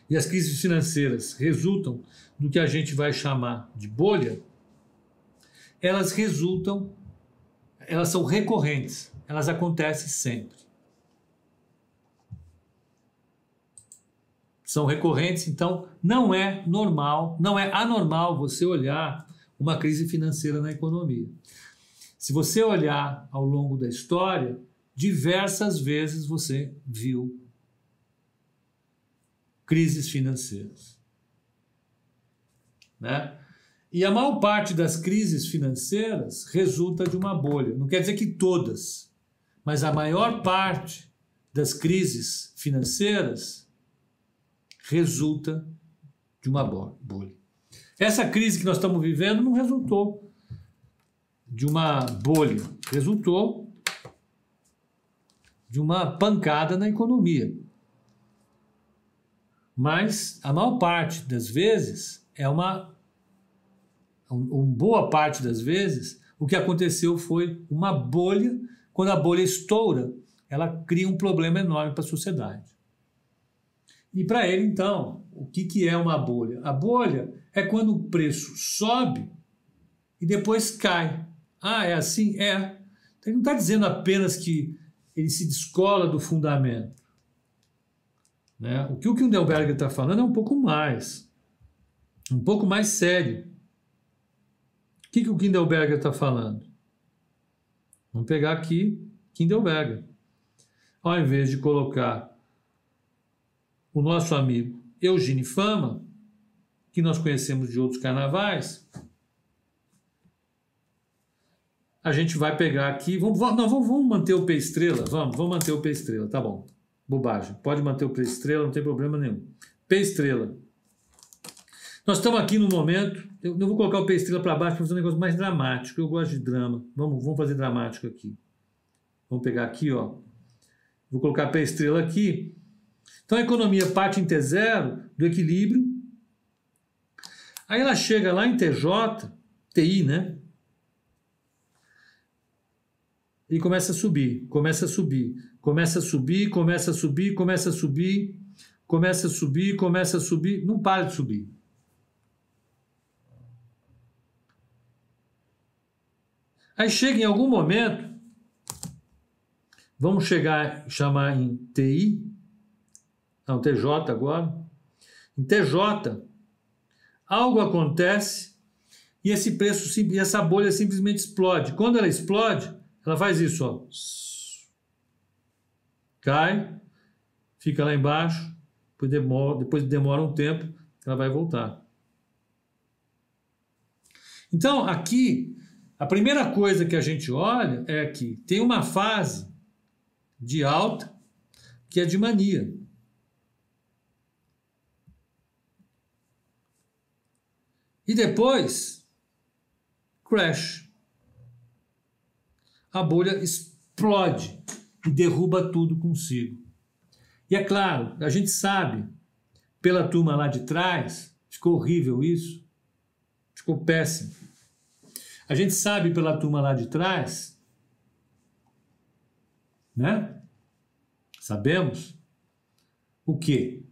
e as crises financeiras resultam do que a gente vai chamar de bolha, elas resultam, elas são recorrentes, elas acontecem sempre. São recorrentes, então não é normal, não é anormal você olhar uma crise financeira na economia. Se você olhar ao longo da história, diversas vezes você viu crises financeiras. Né? E a maior parte das crises financeiras resulta de uma bolha. Não quer dizer que todas, mas a maior parte das crises financeiras resulta de uma bolha. Essa crise que nós estamos vivendo não resultou de uma bolha, resultou de uma pancada na economia. Mas a maior parte das vezes é uma, uma boa parte das vezes, o que aconteceu foi uma bolha. Quando a bolha estoura, ela cria um problema enorme para a sociedade. E para ele, então, o que, que é uma bolha? A bolha é quando o preço sobe e depois cai. Ah, é assim? É. Então, ele não está dizendo apenas que ele se descola do fundamento. Né? O que o Kindelberger está falando é um pouco mais, um pouco mais sério. O que, que o Kindelberger está falando? Vamos pegar aqui Kindelberger. Ao invés de colocar o nosso amigo Eugênio Fama, que nós conhecemos de outros carnavais, a gente vai pegar aqui, vamos, não, vamos, vamos manter o P estrela, vamos, vamos manter o P estrela, tá bom. Bobagem, pode manter o P estrela, não tem problema nenhum. P estrela. Nós estamos aqui no momento, eu não vou colocar o P estrela para baixo para fazer um negócio mais dramático, eu gosto de drama. Vamos, vamos fazer dramático aqui. Vamos pegar aqui, ó. Vou colocar P estrela aqui então a economia parte em T0 do equilíbrio. Aí ela chega lá em TJ, TI, né? E começa a subir, começa a subir, começa a subir, começa a subir, começa a subir, começa a subir, começa a subir, não para de subir. Aí chega em algum momento, vamos chegar, chamar em TI, não, TJ agora. Em TJ, algo acontece e esse preço, e essa bolha simplesmente explode. Quando ela explode, ela faz isso, ó. Cai, fica lá embaixo, depois demora, depois demora um tempo, ela vai voltar. Então, aqui, a primeira coisa que a gente olha é que tem uma fase de alta que é de mania. E depois, crash. A bolha explode e derruba tudo consigo. E é claro, a gente sabe, pela turma lá de trás, ficou horrível isso, ficou péssimo. A gente sabe pela turma lá de trás, né? Sabemos o quê?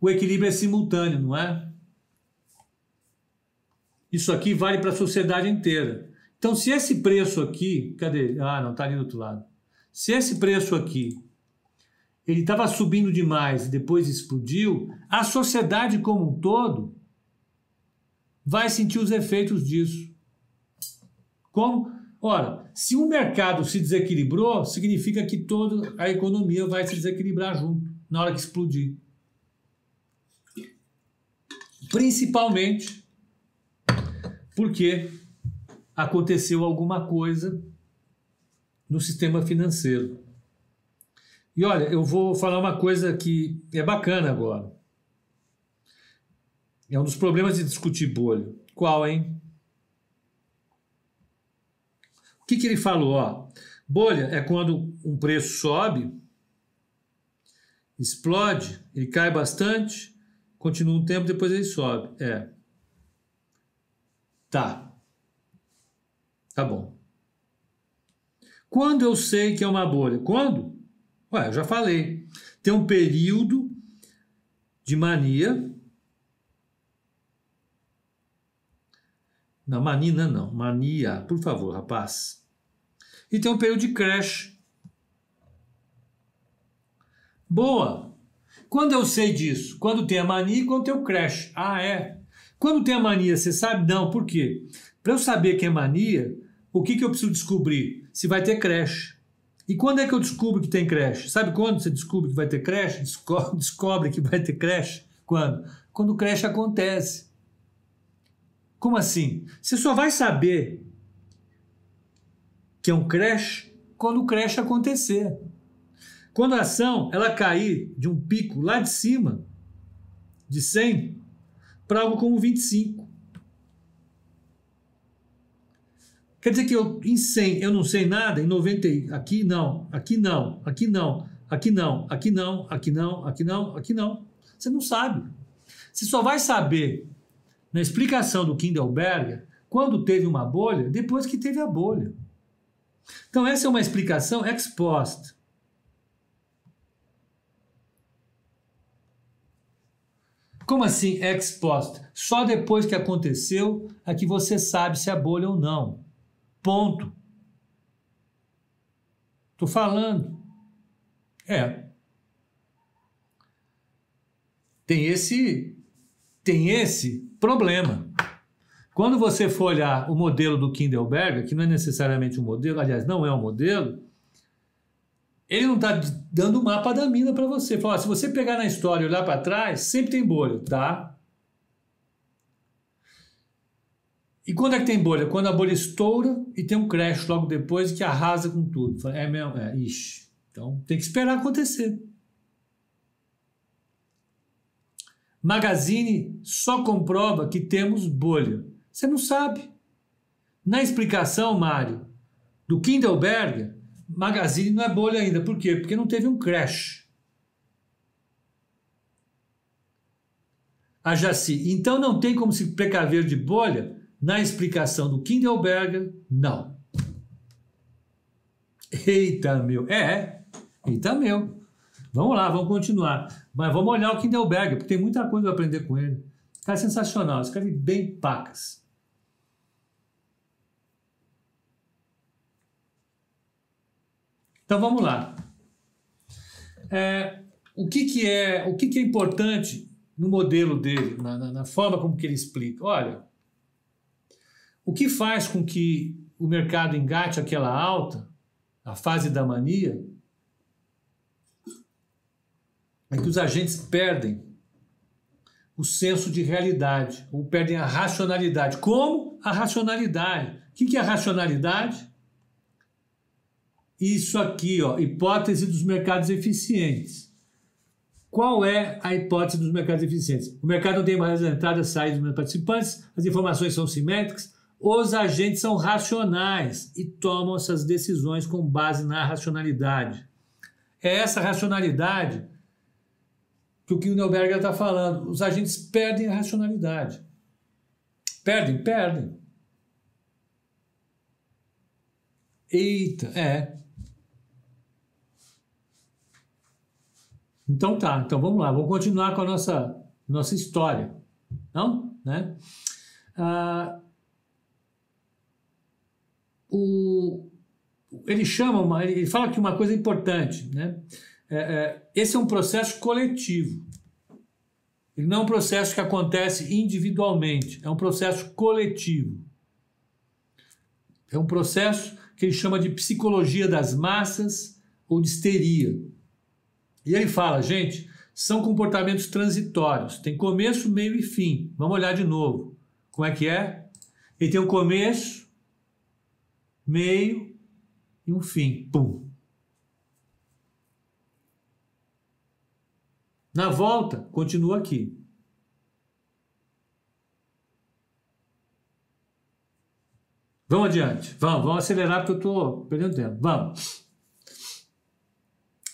O equilíbrio é simultâneo, não é? Isso aqui vale para a sociedade inteira. Então, se esse preço aqui, cadê? Ah, não, está ali do outro lado. Se esse preço aqui ele estava subindo demais e depois explodiu, a sociedade como um todo vai sentir os efeitos disso. Como? Ora, se o mercado se desequilibrou, significa que toda a economia vai se desequilibrar junto na hora que explodir. Principalmente porque aconteceu alguma coisa no sistema financeiro. E olha, eu vou falar uma coisa que é bacana agora. É um dos problemas de discutir bolha. Qual, hein? O que, que ele falou? Ó, bolha é quando um preço sobe, explode, ele cai bastante, continua um tempo, depois ele sobe. É. Tá. Tá bom. Quando eu sei que é uma bolha? Quando? Ué, eu já falei. Tem um período de mania. Não, manina não. Mania, por favor, rapaz. E tem um período de crash. Boa. Quando eu sei disso? Quando tem a mania e quando tem o crash. Ah, é. Quando tem a mania, você sabe? Não, por quê? Para eu saber que é mania, o que, que eu preciso descobrir? Se vai ter crash. E quando é que eu descubro que tem crash? Sabe quando você descobre que vai ter crash? Descobre, descobre que vai ter crash? Quando? Quando crash acontece. Como assim? Você só vai saber que é um crash quando o crash acontecer. Quando a ação ela cair de um pico lá de cima, de 100, para algo como 25. Quer dizer que eu, em 100 eu não sei nada, em 90 aqui não, aqui não, aqui não, aqui não, aqui não, aqui não, aqui não, aqui não. Você não sabe. Você só vai saber na explicação do Kindelberger quando teve uma bolha, depois que teve a bolha. Então essa é uma explicação ex post. Como assim ex post? Só depois que aconteceu é que você sabe se é bolha ou não. Ponto. Tô falando. É. Tem esse tem esse problema. Quando você for olhar o modelo do Kindelberger, que não é necessariamente um modelo, aliás, não é um modelo, ele não está dando o mapa da mina para você. Fala, se você pegar na história e olhar para trás, sempre tem bolha, tá? E quando é que tem bolha? Quando a bolha estoura e tem um crash logo depois que arrasa com tudo. Fala, é mesmo? É, ixi. Então tem que esperar acontecer. Magazine só comprova que temos bolha. Você não sabe. Na explicação, Mário, do Kindelberger, Magazine não é bolha ainda. Por quê? Porque não teve um crash. A Jaci. Então não tem como se precaver de bolha? Na explicação do Kindelberger, não. Eita meu. É, eita meu. Vamos lá, vamos continuar. Mas vamos olhar o Kindelberger, porque tem muita coisa para aprender com ele. Cara sensacional, escreve bem pacas. Então vamos lá. É, o que, que é o que, que é importante no modelo dele, na, na, na forma como que ele explica? Olha, o que faz com que o mercado engate aquela alta, a fase da mania, é que os agentes perdem o senso de realidade, ou perdem a racionalidade. Como a racionalidade? O que é a racionalidade? Isso aqui, ó, hipótese dos mercados eficientes. Qual é a hipótese dos mercados eficientes? O mercado não tem mais entrada e saída dos participantes, as informações são simétricas, os agentes são racionais e tomam essas decisões com base na racionalidade. É essa racionalidade que o Neuberger está falando. Os agentes perdem a racionalidade. Perdem, perdem. Eita, é. Então tá, então vamos lá, vamos continuar com a nossa, nossa história. Não? Né? Ah, o, ele chama, uma, ele fala que uma coisa importante, né? É, é, esse é um processo coletivo. Ele não é um processo que acontece individualmente, é um processo coletivo. É um processo que ele chama de psicologia das massas ou de histeria. E ele fala, gente, são comportamentos transitórios, tem começo, meio e fim. Vamos olhar de novo. Como é que é? Ele tem um começo, meio e um fim. Pum. Na volta, continua aqui. Vamos adiante. Vamos, vamos acelerar porque eu estou perdendo tempo. Vamos.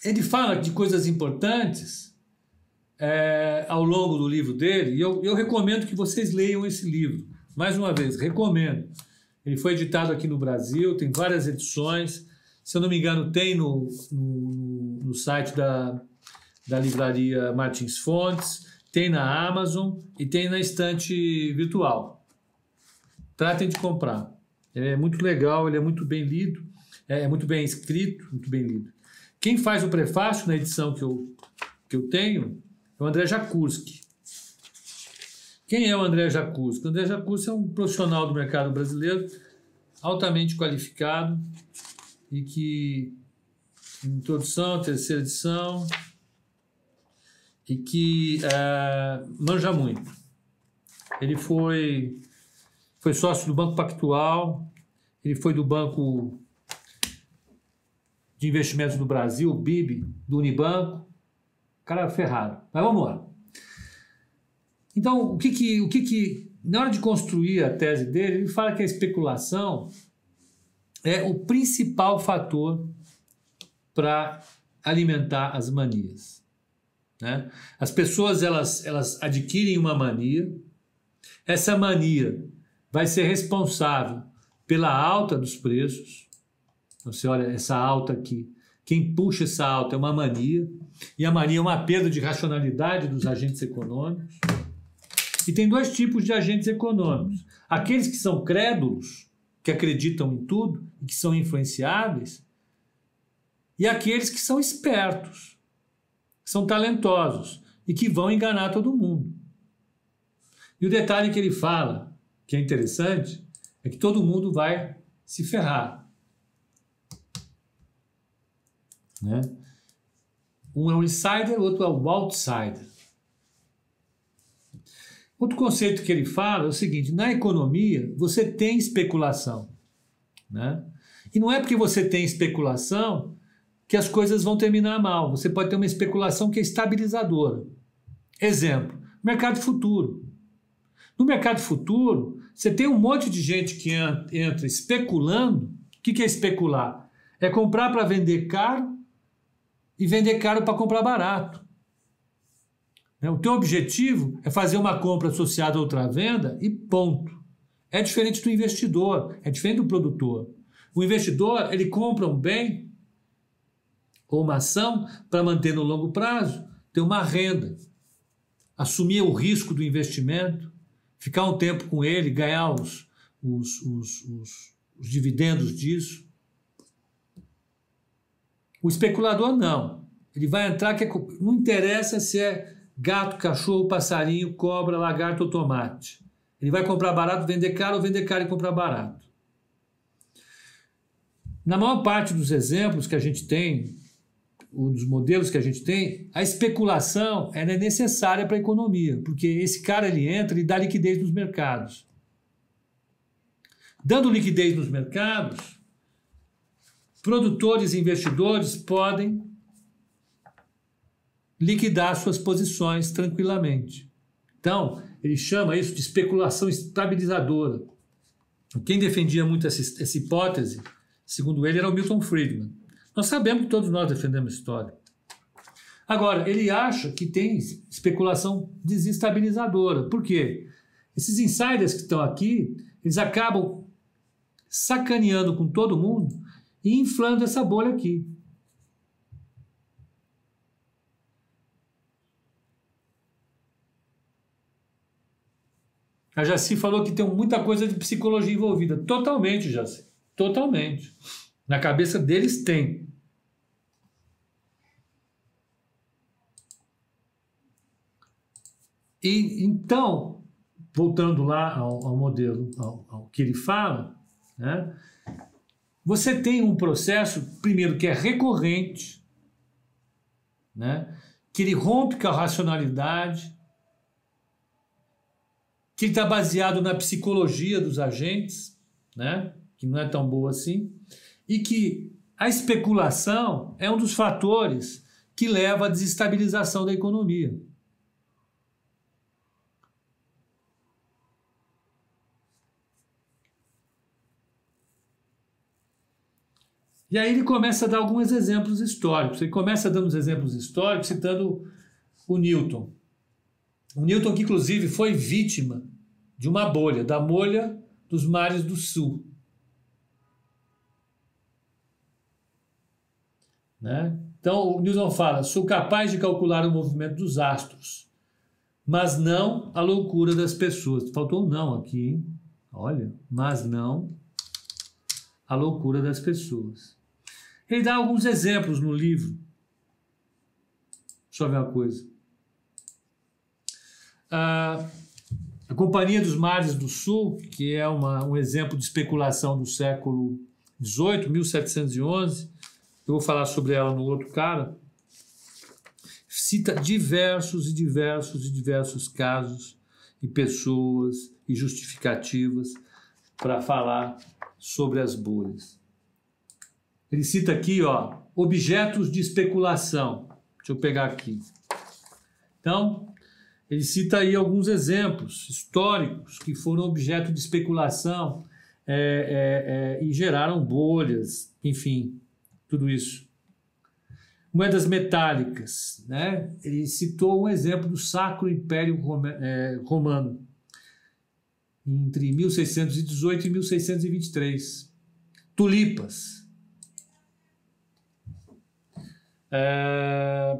Ele fala de coisas importantes é, ao longo do livro dele, e eu, eu recomendo que vocês leiam esse livro. Mais uma vez, recomendo. Ele foi editado aqui no Brasil, tem várias edições. Se eu não me engano, tem no, no, no site da, da livraria Martins Fontes, tem na Amazon e tem na estante virtual. Tratem de comprar. Ele é muito legal, ele é muito bem lido, é, é muito bem escrito, muito bem lido. Quem faz o prefácio na edição que eu, que eu tenho é o André Jakurski. Quem é o André Jakurski? O André Jakurski é um profissional do mercado brasileiro altamente qualificado e que introdução, terceira edição, e que é, manja muito. Ele foi, foi sócio do Banco Pactual, ele foi do Banco de Investimentos do Brasil, BIB, do Unibanco. Cara ferrado. Mas vamos lá. Então, o que que, o que que. Na hora de construir a tese dele, ele fala que a especulação é o principal fator para alimentar as manias. Né? As pessoas elas, elas adquirem uma mania, essa mania vai ser responsável pela alta dos preços. Você olha essa alta aqui, quem puxa essa alta é uma mania, e a mania é uma perda de racionalidade dos agentes econômicos. E tem dois tipos de agentes econômicos: aqueles que são crédulos, que acreditam em tudo e que são influenciáveis, e aqueles que são espertos, são talentosos e que vão enganar todo mundo. E o detalhe que ele fala, que é interessante, é que todo mundo vai se ferrar. Né? Um é o insider, o outro é o outsider. Outro conceito que ele fala é o seguinte: na economia você tem especulação. Né? E não é porque você tem especulação que as coisas vão terminar mal. Você pode ter uma especulação que é estabilizadora. Exemplo: mercado futuro. No mercado futuro, você tem um monte de gente que entra especulando. O que é especular? É comprar para vender caro e vender caro para comprar barato. Né? O teu objetivo é fazer uma compra associada a outra venda e ponto. É diferente do investidor, é diferente do produtor. O investidor, ele compra um bem ou uma ação para manter no longo prazo, ter uma renda, assumir o risco do investimento, ficar um tempo com ele, ganhar os, os, os, os, os dividendos disso. O especulador não. Ele vai entrar que é, não interessa se é gato, cachorro, passarinho, cobra, lagarto ou tomate. Ele vai comprar barato, vender caro ou vender caro e comprar barato. Na maior parte dos exemplos que a gente tem, dos modelos que a gente tem, a especulação é necessária para a economia, porque esse cara ele entra e dá liquidez nos mercados. Dando liquidez nos mercados, produtores e investidores podem liquidar suas posições tranquilamente. Então, ele chama isso de especulação estabilizadora. Quem defendia muito essa, essa hipótese, segundo ele, era o Milton Friedman. Nós sabemos que todos nós defendemos história. Agora, ele acha que tem especulação desestabilizadora. Por quê? Esses insiders que estão aqui, eles acabam sacaneando com todo mundo e inflando essa bolha aqui. A Jaci falou que tem muita coisa de psicologia envolvida. Totalmente, Jaci. Totalmente. Na cabeça deles tem. E então, voltando lá ao, ao modelo, ao, ao, que ele fala, né, você tem um processo, primeiro, que é recorrente, né, que ele rompe com a racionalidade, que está baseado na psicologia dos agentes, né, que não é tão boa assim, e que a especulação é um dos fatores que leva à desestabilização da economia. E aí ele começa a dar alguns exemplos históricos. Ele começa dando os exemplos históricos citando o Newton. O Newton que inclusive foi vítima de uma bolha, da bolha dos mares do sul. Né? Então o Newton fala: sou capaz de calcular o movimento dos astros, mas não a loucura das pessoas. Faltou um não aqui, hein? olha, mas não a loucura das pessoas. Ele dá alguns exemplos no livro. Ver uma coisa. Ah, a Companhia dos Mares do Sul, que é uma, um exemplo de especulação do século XVIII, 1711, eu vou falar sobre ela no outro cara, cita diversos e diversos e diversos casos e pessoas e justificativas para falar sobre as bolhas. Ele cita aqui, ó, objetos de especulação. Deixa eu pegar aqui. Então, ele cita aí alguns exemplos históricos que foram objeto de especulação é, é, é, e geraram bolhas, enfim, tudo isso. Moedas metálicas, né? Ele citou um exemplo do Sacro Império é, Romano entre 1618 e 1623. Tulipas, É,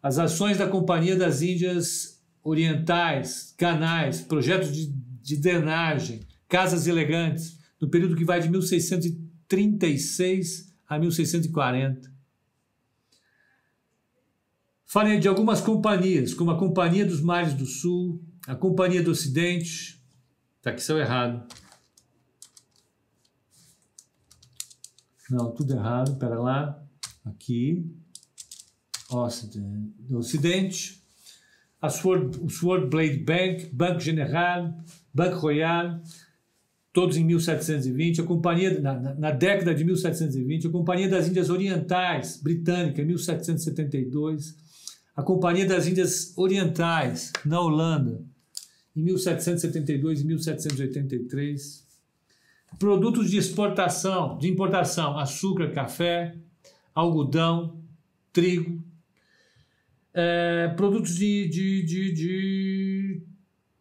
as ações da Companhia das Índias Orientais, canais, projetos de, de drenagem, casas elegantes, no período que vai de 1636 a 1640. Falei de algumas companhias, como a Companhia dos Mares do Sul, a Companhia do Ocidente. Tá aqui, saiu errado. Não, tudo errado, pera lá aqui, Ocidente, Ocidente, a Sword, o Sword Blade Bank, Banco General, Banco Royal, todos em 1720, a companhia na, na, década de 1720, a Companhia das Índias Orientais Britânica, 1772, a Companhia das Índias Orientais na Holanda, em 1772 e 1783, produtos de exportação, de importação, açúcar, café, algodão, trigo, é, produtos de, de, de, de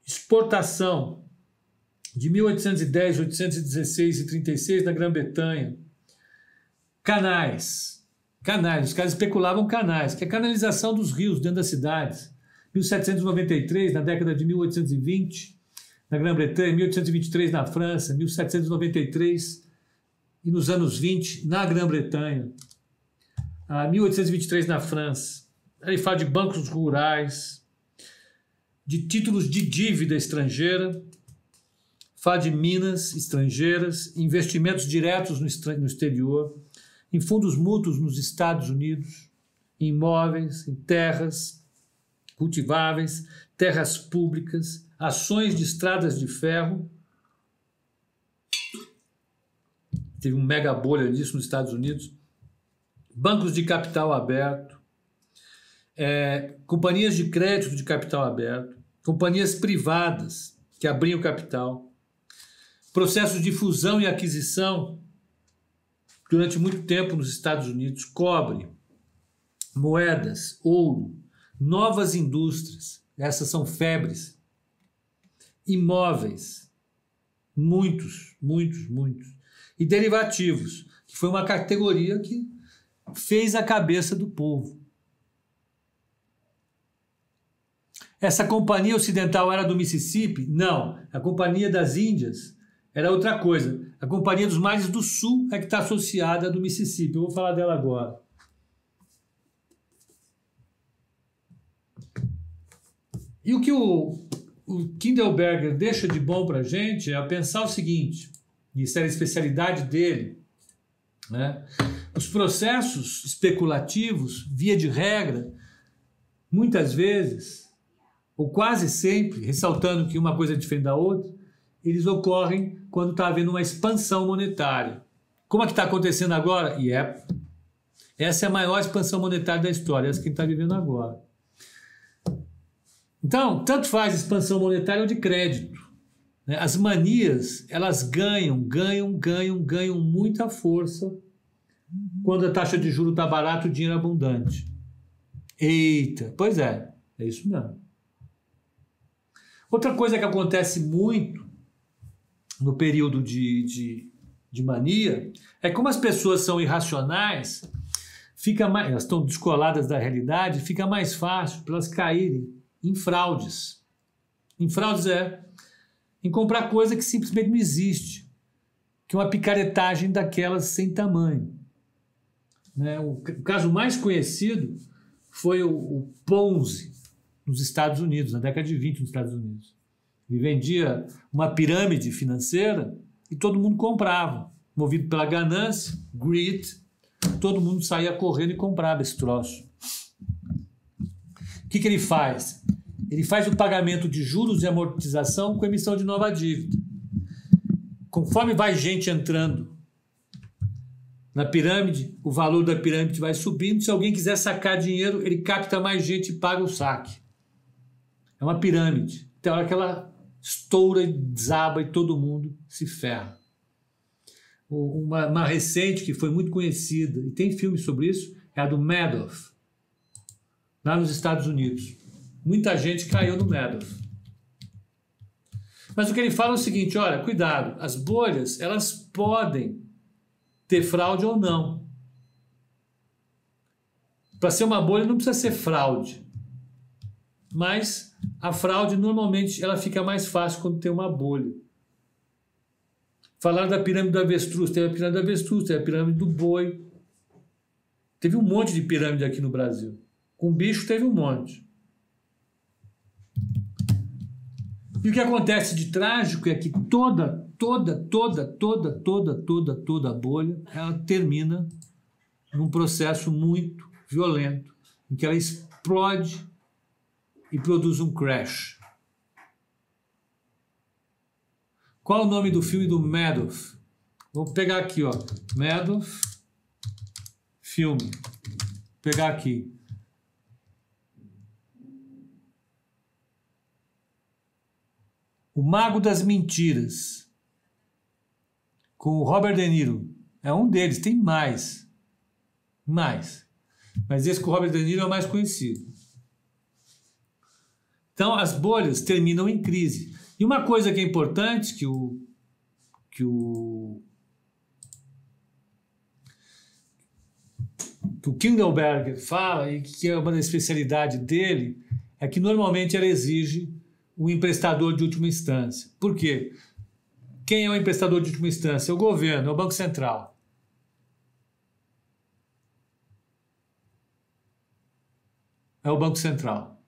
exportação de 1810, 816 e 36 na Grã-Bretanha. Canais. Canais. Os caras especulavam canais, que é a canalização dos rios dentro das cidades. 1793, na década de 1820, na Grã-Bretanha, 1823 na França, 1793 e nos anos 20 na Grã-Bretanha. A 1823 na França. Ele fala de bancos rurais, de títulos de dívida estrangeira, fala de minas estrangeiras, investimentos diretos no exterior, em fundos mútuos nos Estados Unidos, em imóveis, em terras cultiváveis, terras públicas, ações de estradas de ferro. Teve um mega bolha disso nos Estados Unidos. Bancos de capital aberto, é, companhias de crédito de capital aberto, companhias privadas que abriam capital, processos de fusão e aquisição durante muito tempo nos Estados Unidos, cobre, moedas, ouro, novas indústrias, essas são febres, imóveis, muitos, muitos, muitos, e derivativos, que foi uma categoria que fez a cabeça do povo. Essa companhia ocidental era do Mississippi? Não. A Companhia das Índias era outra coisa. A Companhia dos Mares do Sul é que está associada do Mississippi. Eu vou falar dela agora. E o que o, o deixa de bom para a gente é pensar o seguinte, isso era a especialidade dele, né? Os processos especulativos, via de regra, muitas vezes, ou quase sempre, ressaltando que uma coisa é diferente da outra, eles ocorrem quando está havendo uma expansão monetária. Como é que está acontecendo agora? E é. Essa é a maior expansão monetária da história, essa que a gente está vivendo agora. Então, tanto faz expansão monetária ou de crédito. Né? As manias, elas ganham, ganham, ganham, ganham muita força quando a taxa de juro está barata, o dinheiro é abundante. Eita, pois é, é isso mesmo. Outra coisa que acontece muito no período de, de, de mania é como as pessoas são irracionais, fica mais, elas estão descoladas da realidade, fica mais fácil para elas caírem em fraudes. Em fraudes é em comprar coisa que simplesmente não existe, que é uma picaretagem daquelas sem tamanho. Né? O, o caso mais conhecido foi o, o Ponzi nos Estados Unidos, na década de 20 nos Estados Unidos. Ele vendia uma pirâmide financeira e todo mundo comprava. Movido pela ganância, greed, todo mundo saía correndo e comprava esse troço. O que, que ele faz? Ele faz o pagamento de juros e amortização com emissão de nova dívida. Conforme vai gente entrando na pirâmide, o valor da pirâmide vai subindo. Se alguém quiser sacar dinheiro, ele capta mais gente e paga o saque. É uma pirâmide. Tem hora que ela estoura e desaba e todo mundo se ferra. Uma, uma, recente que foi muito conhecida, e tem filme sobre isso, é a do Madoff, lá nos Estados Unidos. Muita gente caiu no Madoff. Mas o que ele fala é o seguinte: olha, cuidado, as bolhas elas podem ter fraude ou não. Para ser uma bolha não precisa ser fraude. Mas a fraude normalmente ela fica mais fácil quando tem uma bolha. Falaram da pirâmide do avestruz, teve a pirâmide do avestruz, teve a pirâmide do boi. Teve um monte de pirâmide aqui no Brasil. Com bicho teve um monte. E o que acontece de trágico é que toda, toda, toda, toda, toda, toda, toda a bolha, ela termina num processo muito violento, em que ela explode e produz um crash. Qual o nome do filme do Madoff? Vou pegar aqui, ó. Madoff, filme. Vou pegar aqui. O Mago das Mentiras, com o Robert De Niro. É um deles, tem mais. Mais. Mas esse com o Robert De Niro é o mais conhecido. Então, as bolhas terminam em crise. E uma coisa que é importante que o, que o, que o Kindelberger fala, e que é uma das especialidades dele, é que normalmente ela exige o emprestador de última instância. Por quê? Quem é o emprestador de última instância? O governo, é o Banco Central. é o Banco Central.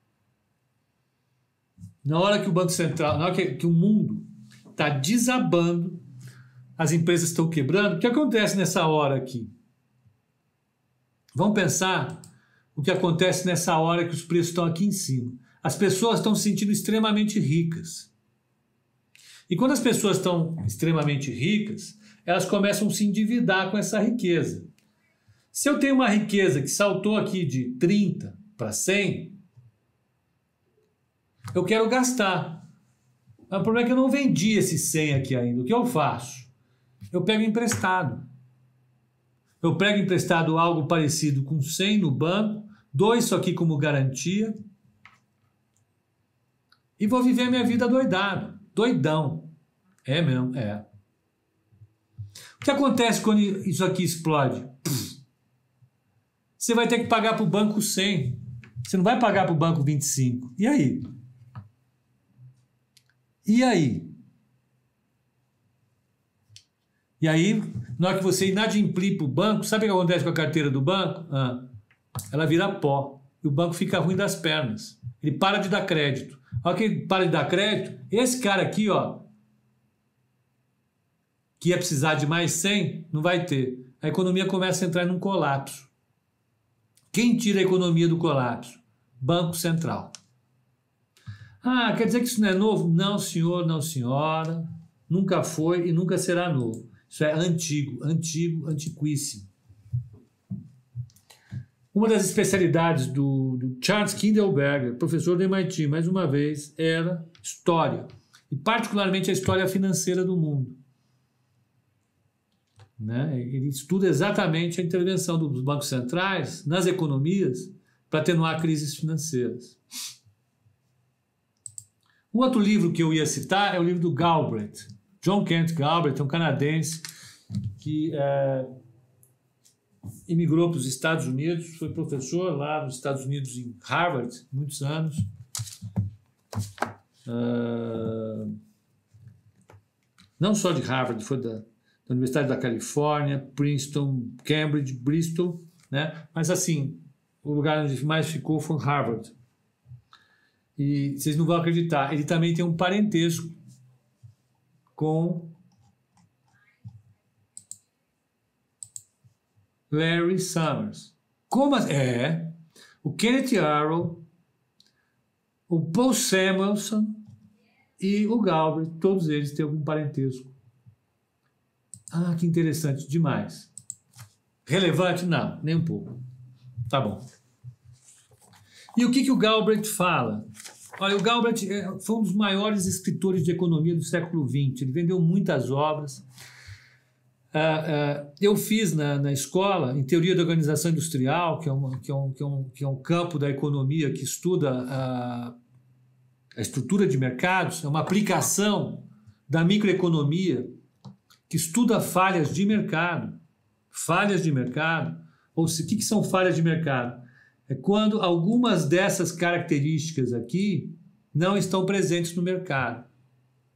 Na hora que o Banco Central, na hora que, que o mundo está desabando, as empresas estão quebrando, o que acontece nessa hora aqui? Vamos pensar o que acontece nessa hora que os preços estão aqui em cima. As pessoas estão se sentindo extremamente ricas. E quando as pessoas estão extremamente ricas, elas começam a se endividar com essa riqueza. Se eu tenho uma riqueza que saltou aqui de 30 para 100, eu quero gastar. Mas o problema é que eu não vendi esse 100 aqui ainda. O que eu faço? Eu pego emprestado. Eu pego emprestado algo parecido com 100 no banco, dou isso aqui como garantia e vou viver minha vida doidado, doidão. É mesmo, é. O que acontece quando isso aqui explode? Você vai ter que pagar para o banco 100. Você não vai pagar para o banco 25. E aí? E aí? E aí, na hora que você inadimplir para o banco, sabe o que acontece com a carteira do banco? Ah, ela vira pó. E o banco fica ruim das pernas. Ele para de dar crédito. A hora que ele para de dar crédito, esse cara aqui, ó, que ia precisar de mais 100, não vai ter. A economia começa a entrar num colapso. Quem tira a economia do colapso? Banco Central. Ah, quer dizer que isso não é novo? Não, senhor, não, senhora. Nunca foi e nunca será novo. Isso é antigo, antigo, antiquíssimo. Uma das especialidades do, do Charles Kindleberger, professor do MIT, mais uma vez, era história, e particularmente a história financeira do mundo. Né? Ele estuda exatamente a intervenção dos bancos centrais nas economias para atenuar crises financeiras. Um outro livro que eu ia citar é o livro do Galbraith, John Kent Galbraith um canadense que é, imigrou para os Estados Unidos, foi professor lá nos Estados Unidos em Harvard, muitos anos. Uh, não só de Harvard, foi da, da, Universidade da Califórnia, Princeton, Cambridge, Bristol, né? Mas assim, o lugar onde mais ficou foi Harvard. E vocês não vão acreditar, ele também tem um parentesco com Larry Summers. Como é? O Kenneth Arrow, o Paul Samuelson e o Galbraith, todos eles têm algum parentesco. Ah, que interessante, demais. Relevante? Não, nem um pouco. Tá bom. E o que, que o Galbraith fala? Olha, o Galbraith é, foi um dos maiores escritores de economia do século XX. Ele vendeu muitas obras. Uh, uh, eu fiz na, na, escola, em Teoria da Organização Industrial, que é, uma, que, é um, que, é um, que é um campo da economia que estuda a, a estrutura de mercados, é uma aplicação da microeconomia que estuda falhas de mercado. Falhas de mercado. Ou se, o que, que são falhas de mercado? é quando algumas dessas características aqui não estão presentes no mercado.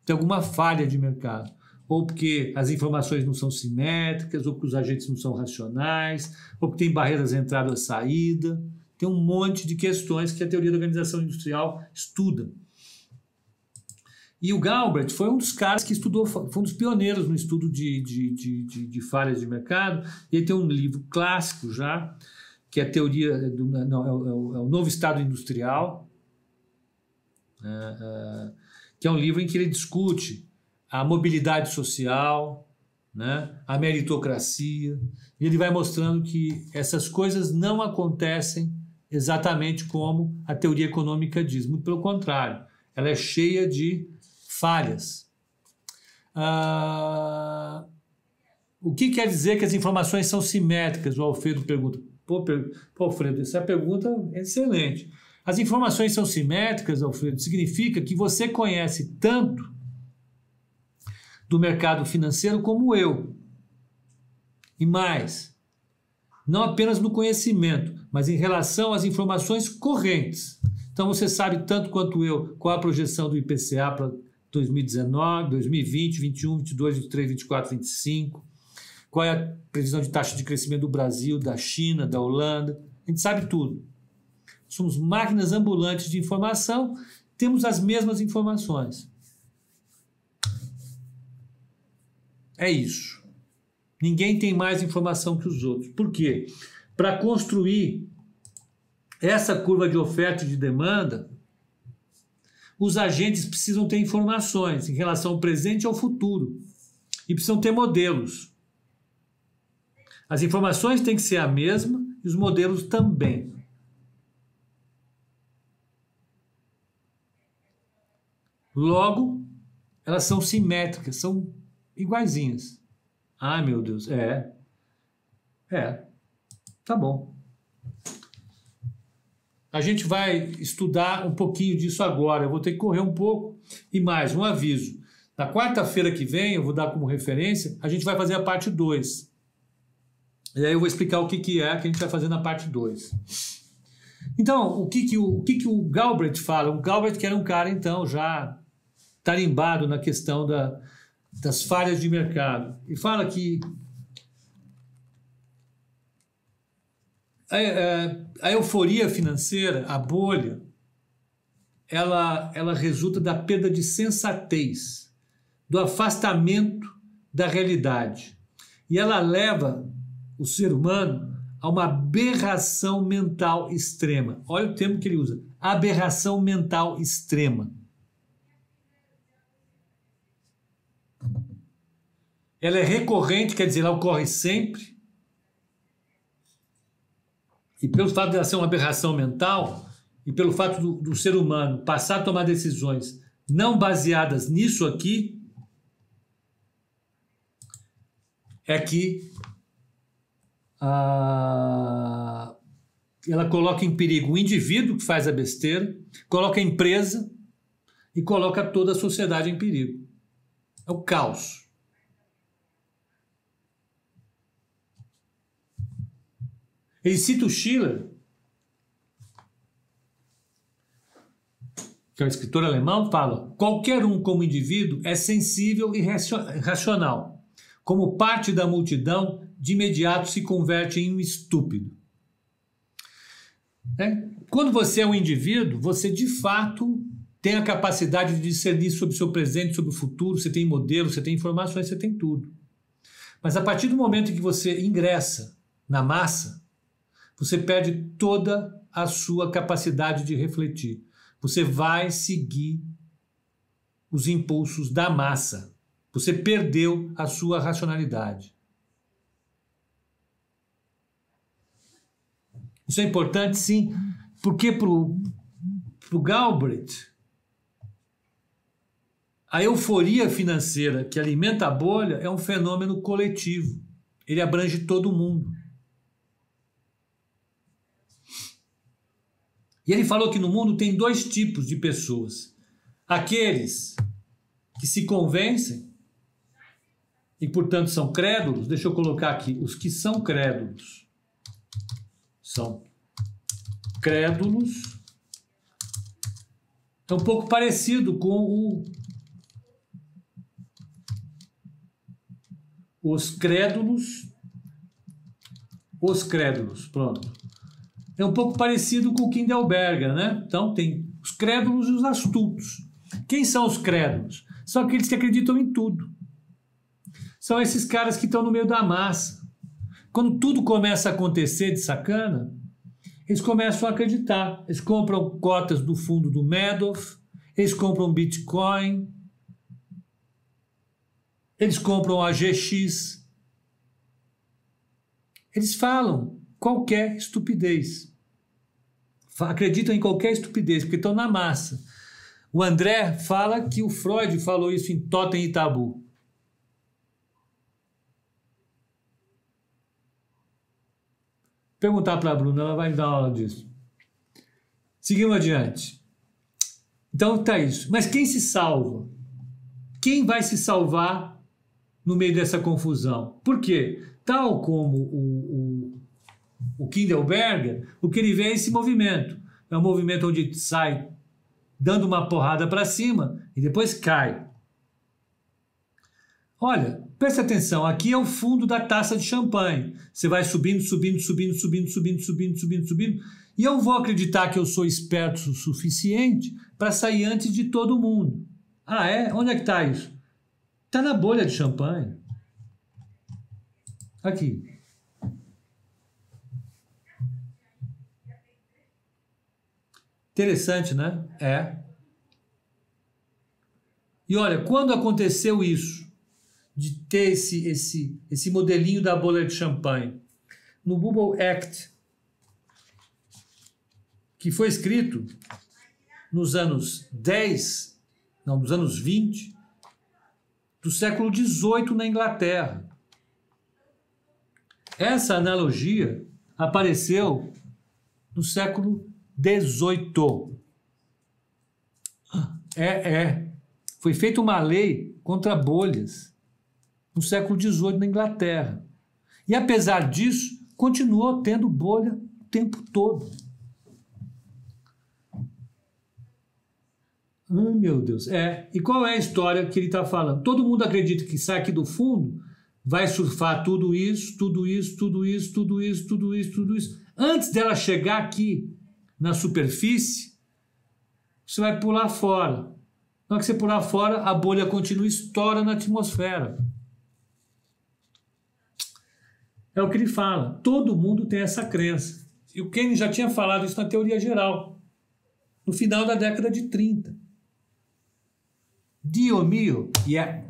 Tem alguma falha de mercado. Ou porque as informações não são simétricas, ou porque os agentes não são racionais, ou porque tem barreiras entrada-saída. Tem um monte de questões que a teoria da organização industrial estuda. E o Galbraith foi um dos caras que estudou, foi um dos pioneiros no estudo de, de, de, de, de falhas de mercado. E ele tem um livro clássico já, que é a teoria do não, é, o, é o novo estado industrial, é, é, que é um livro em que ele discute a mobilidade social, né, a meritocracia, e ele vai mostrando que essas coisas não acontecem exatamente como a teoria econômica diz, muito pelo contrário, ela é cheia de falhas. Ah, o que quer dizer que as informações são simétricas? O Alfredo pergunta. Pô, pô, Alfredo, essa pergunta é excelente. As informações são simétricas, Alfredo, significa que você conhece tanto do mercado financeiro como eu. E mais, não apenas no conhecimento, mas em relação às informações correntes. Então você sabe tanto quanto eu qual a projeção do IPCA para 2019, 2020, 21, 22, 23, 24, 25 qual é a previsão de taxa de crescimento do Brasil, da China, da Holanda. A gente sabe tudo. somos máquinas ambulantes de informação, temos as mesmas informações. É isso. Ninguém tem mais informação que os outros. Por quê? Para construir essa curva de oferta e de demanda, os agentes precisam ter informações em relação ao presente e ao futuro. E precisam ter modelos. As informações têm que ser a mesma e os modelos também. Logo, elas são simétricas, são iguaizinhas. Ai, meu Deus, é. É. Tá bom. A gente vai estudar um pouquinho disso agora. Eu vou ter que correr um pouco. E mais, um aviso. Na quarta-feira que vem, eu vou dar como referência, a gente vai fazer a parte 2. E aí eu vou explicar o que, que é que a gente vai fazer na parte 2. Então, o que, que, o, o que, que o Galbraith fala? O Galbraith que era um cara, então, já tarimbado na questão da, das falhas de mercado. E fala que a, a, a euforia financeira, a bolha, ela, ela resulta da perda de sensatez, do afastamento da realidade. E ela leva o ser humano a uma aberração mental extrema. Olha o termo que ele usa: aberração mental extrema. Ela é recorrente, quer dizer, ela ocorre sempre. E pelo fato de ela ser uma aberração mental, e pelo fato do, do ser humano passar a tomar decisões não baseadas nisso aqui, é que ela coloca em perigo o indivíduo que faz a besteira, coloca a empresa e coloca toda a sociedade em perigo. É o caos. Ele cita o Schiller, que é um escritor alemão, fala: qualquer um, como indivíduo, é sensível e racional. Como parte da multidão, de imediato se converte em um estúpido. É? Quando você é um indivíduo, você de fato tem a capacidade de discernir sobre o seu presente, sobre o futuro, você tem modelo, você tem informações, você tem tudo. Mas a partir do momento que você ingressa na massa, você perde toda a sua capacidade de refletir. Você vai seguir os impulsos da massa. Você perdeu a sua racionalidade. Isso é importante, sim, porque para o Galbraith, a euforia financeira que alimenta a bolha é um fenômeno coletivo. Ele abrange todo mundo. E ele falou que no mundo tem dois tipos de pessoas: aqueles que se convencem e, portanto, são crédulos. Deixa eu colocar aqui: os que são crédulos são crédulos. É um pouco parecido com o, os crédulos. Os crédulos, pronto é um pouco parecido com o Kindelberger, né? Então tem os crédulos e os astutos. Quem são os crédulos? São aqueles que acreditam em tudo. São esses caras que estão no meio da massa. Quando tudo começa a acontecer de sacana, eles começam a acreditar. Eles compram cotas do fundo do Madoff, eles compram Bitcoin, eles compram a GX. Eles falam, qualquer estupidez. Acreditam em qualquer estupidez, porque estão na massa. O André fala que o Freud falou isso em Totem e Tabu. Perguntar para a Bruna, ela vai me dar aula disso. Seguimos adiante. Então tá isso. Mas quem se salva? Quem vai se salvar no meio dessa confusão? Por quê? Tal como o o Kindelberger, o que ele vê é esse movimento. É um movimento onde sai dando uma porrada para cima e depois cai. Olha, preste atenção, aqui é o fundo da taça de champanhe. Você vai subindo, subindo, subindo, subindo, subindo, subindo, subindo, subindo. E eu vou acreditar que eu sou esperto o suficiente para sair antes de todo mundo. Ah, é? Onde é que está isso? Está na bolha de champanhe. Aqui. Interessante, né? É. E olha, quando aconteceu isso, de ter esse, esse, esse modelinho da bolha de champanhe, no Bubble Act, que foi escrito nos anos 10, não, nos anos 20, do século 18 na Inglaterra. Essa analogia apareceu no século 18. É, é. Foi feita uma lei contra bolhas no século XVIII na Inglaterra. E apesar disso, continuou tendo bolha o tempo todo. Ai, meu Deus. É. E qual é a história que ele está falando? Todo mundo acredita que sai aqui do fundo, vai surfar tudo isso, tudo isso, tudo isso, tudo isso, tudo isso, tudo isso. Antes dela chegar aqui na superfície, você vai pular fora. Na hora que você pular fora, a bolha continua estoura na atmosfera. É o que ele fala. Todo mundo tem essa crença. E o Keynes já tinha falado isso na teoria geral, no final da década de 30. Dio mio, yeah.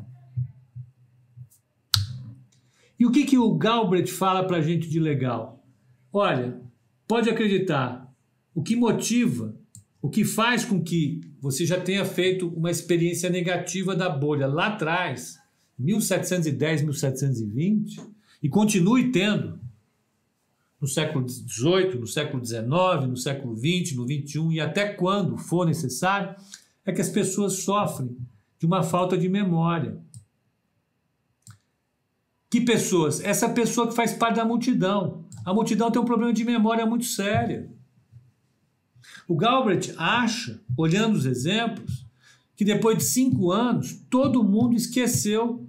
E o que, que o Galbraith fala para a gente de legal? Olha, pode acreditar, o que motiva, o que faz com que você já tenha feito uma experiência negativa da bolha lá atrás, 1710, 1720, e continue tendo no século XVIII, no século XIX, no século XX, no XXI e até quando for necessário, é que as pessoas sofrem de uma falta de memória. Que pessoas? Essa pessoa que faz parte da multidão. A multidão tem um problema de memória muito sério. O Galbraith acha, olhando os exemplos, que depois de cinco anos todo mundo esqueceu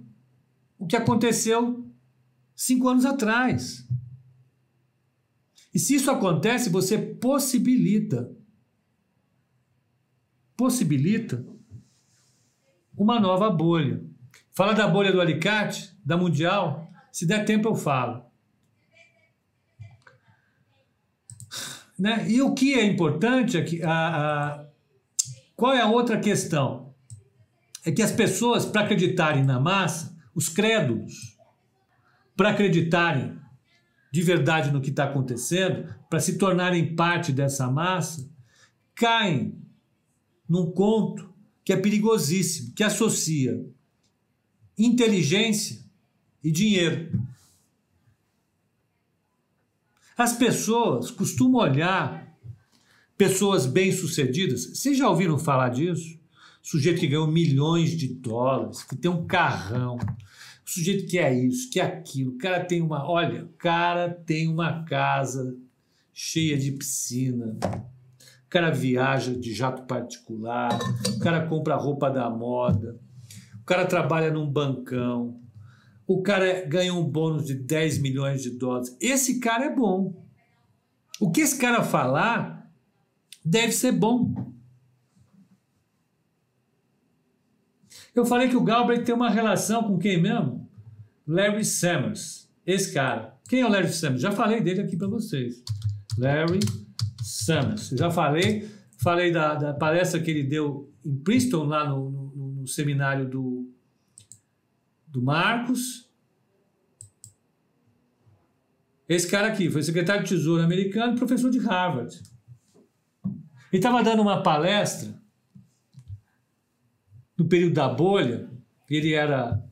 o que aconteceu cinco anos atrás. E se isso acontece, você possibilita possibilita uma nova bolha. Fala da bolha do alicate, da mundial, se der tempo eu falo. Né? E o que é importante é que a, a, qual é a outra questão? É que as pessoas, para acreditarem na massa, os crédulos, para acreditarem de verdade no que está acontecendo, para se tornarem parte dessa massa, caem num conto que é perigosíssimo, que associa inteligência e dinheiro. As pessoas costumam olhar pessoas bem-sucedidas. Vocês já ouviram falar disso? Sujeito que ganhou milhões de dólares, que tem um carrão. O sujeito que é isso, que é aquilo. O cara tem uma. Olha, o cara tem uma casa cheia de piscina. O cara viaja de jato particular. O cara compra roupa da moda. O cara trabalha num bancão o cara ganha um bônus de 10 milhões de dólares. Esse cara é bom. O que esse cara falar deve ser bom. Eu falei que o Galbraith tem uma relação com quem mesmo? Larry Summers. Esse cara. Quem é o Larry Summers? Já falei dele aqui para vocês. Larry Summers. já falei, falei da, da, palestra que ele deu em Princeton, lá no, no, no seminário do do Marcos. Esse cara aqui foi secretário de Tesouro americano e professor de Harvard. Ele estava dando uma palestra no período da bolha, ele era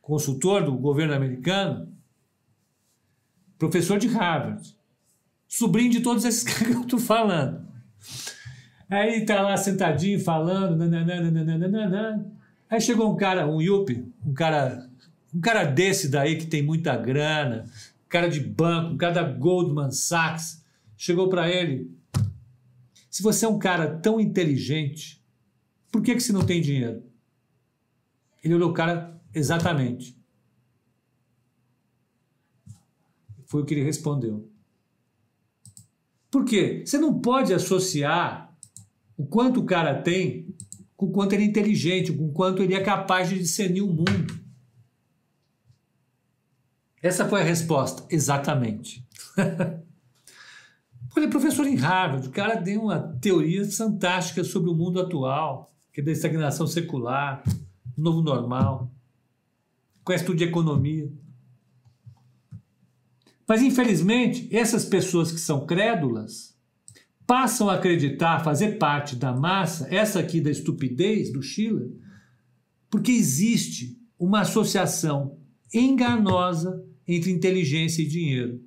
consultor do governo americano, professor de Harvard, sobrinho de todos esses caras que eu estou falando. Aí está lá sentadinho falando, nananana, nananana, Aí chegou um cara, um Yuppie, um cara, um cara desse daí que tem muita grana, cara de banco, um cara da Goldman Sachs, chegou para ele. Se você é um cara tão inteligente, por que, que você não tem dinheiro? Ele olhou o cara Exatamente. Foi o que ele respondeu. Por quê? Você não pode associar o quanto o cara tem com quanto ele é inteligente, com quanto ele é capaz de discernir o mundo. Essa foi a resposta. Exatamente. É professor em Harvard, o cara deu uma teoria fantástica sobre o mundo atual, que é da estagnação secular, novo normal, conhece tudo de economia. Mas, infelizmente, essas pessoas que são crédulas passam a acreditar, fazer parte da massa, essa aqui da estupidez do Schiller, porque existe uma associação enganosa entre inteligência e dinheiro.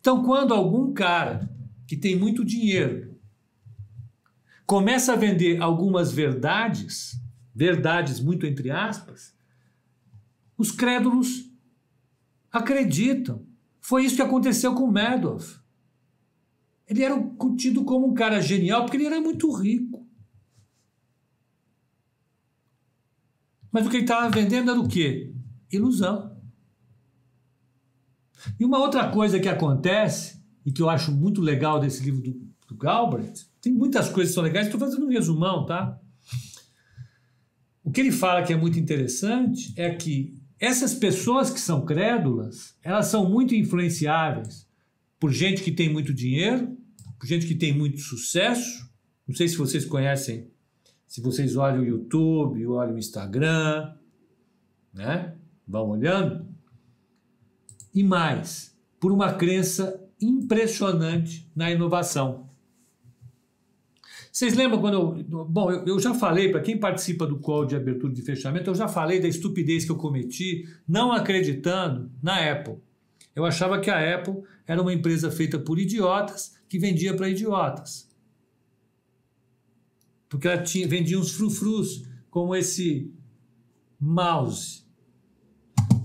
Então, quando algum cara que tem muito dinheiro começa a vender algumas verdades, verdades muito entre aspas, os crédulos acreditam. Foi isso que aconteceu com Madoff. Ele era tido como um cara genial porque ele era muito rico. Mas o que ele estava vendendo era o quê? Ilusão. E uma outra coisa que acontece, e que eu acho muito legal desse livro do, do Galbraith, tem muitas coisas que são legais, estou fazendo um resumão, tá? O que ele fala que é muito interessante é que essas pessoas que são crédulas, elas são muito influenciáveis por gente que tem muito dinheiro, gente que tem muito sucesso. Não sei se vocês conhecem, se vocês olham o YouTube, olham o Instagram, né? Vão olhando e mais, por uma crença impressionante na inovação. Vocês lembram quando eu. Bom, eu, eu já falei, para quem participa do call de abertura e de fechamento, eu já falei da estupidez que eu cometi não acreditando na Apple. Eu achava que a Apple era uma empresa feita por idiotas que vendia para idiotas. Porque ela tinha, vendia uns frufrus, como esse mouse.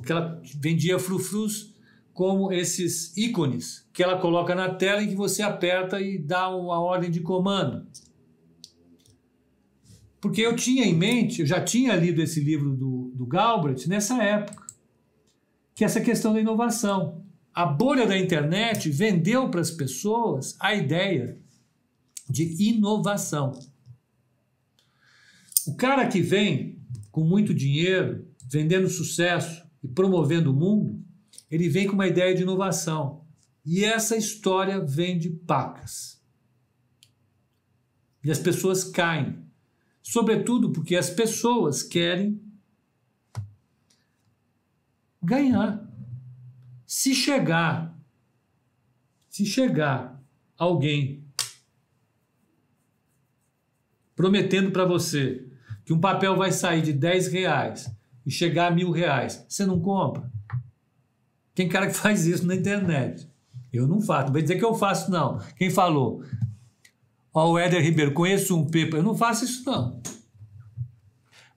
Que ela vendia frufrus como esses ícones que ela coloca na tela e que você aperta e dá uma ordem de comando. Porque eu tinha em mente, eu já tinha lido esse livro do, do Galbraith nessa época, que é essa questão da inovação. A bolha da internet vendeu para as pessoas a ideia de inovação. O cara que vem com muito dinheiro, vendendo sucesso e promovendo o mundo, ele vem com uma ideia de inovação. E essa história vem de pacas. E as pessoas caem. Sobretudo porque as pessoas querem ganhar. Se chegar, se chegar alguém prometendo para você que um papel vai sair de 10 reais e chegar a mil reais, você não compra? Tem cara que faz isso na internet. Eu não faço. Não vai dizer que eu faço, não. Quem falou? Ó, o Éder Ribeiro, conheço um Pepa. Eu não faço isso, não.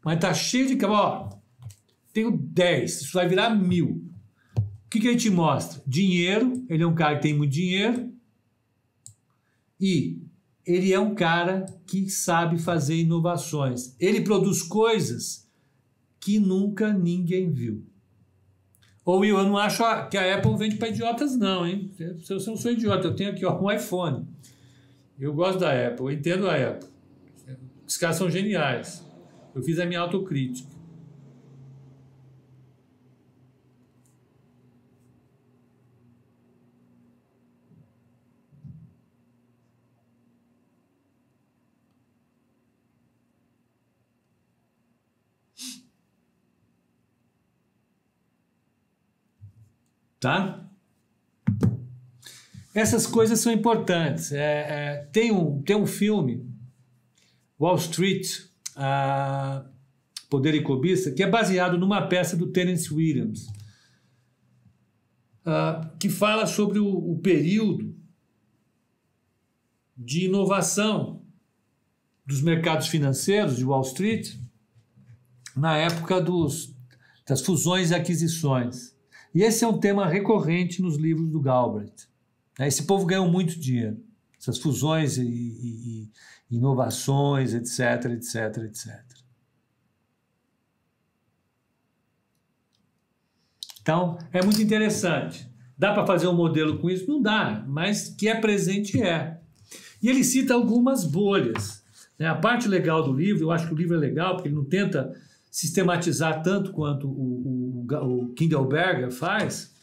Mas tá cheio de. Ó, tenho 10, isso vai virar mil. O que, que ele te mostra? Dinheiro, ele é um cara que tem muito dinheiro e ele é um cara que sabe fazer inovações. Ele produz coisas que nunca ninguém viu. Ou eu não acho que a Apple vende para idiotas, não, hein? Eu não sou idiota, eu tenho aqui ó, um iPhone. Eu gosto da Apple, eu entendo a Apple. Os caras são geniais. Eu fiz a minha autocrítica. Tá? Essas coisas são importantes. É, é, tem, um, tem um filme, Wall Street, Poder e Cobiça, que é baseado numa peça do Tennessee Williams, que fala sobre o, o período de inovação dos mercados financeiros de Wall Street na época dos, das fusões e aquisições. E esse é um tema recorrente nos livros do Galbraith. Né? Esse povo ganhou muito dinheiro. Essas fusões e, e, e inovações, etc, etc, etc. Então, é muito interessante. Dá para fazer um modelo com isso? Não dá, mas que é presente é. E ele cita algumas bolhas. Né? A parte legal do livro, eu acho que o livro é legal, porque ele não tenta sistematizar tanto quanto o, o, o Kindleberger faz,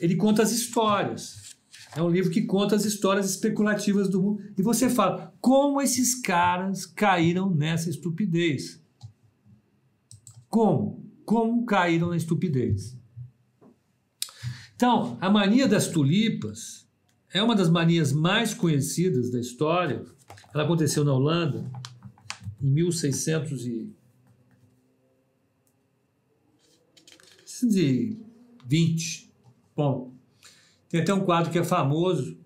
ele conta as histórias. É um livro que conta as histórias especulativas do mundo. E você fala, como esses caras caíram nessa estupidez? Como? Como caíram na estupidez? Então, a mania das tulipas é uma das manias mais conhecidas da história. Ela aconteceu na Holanda em 1620. Bom, tem até um quadro que é famoso.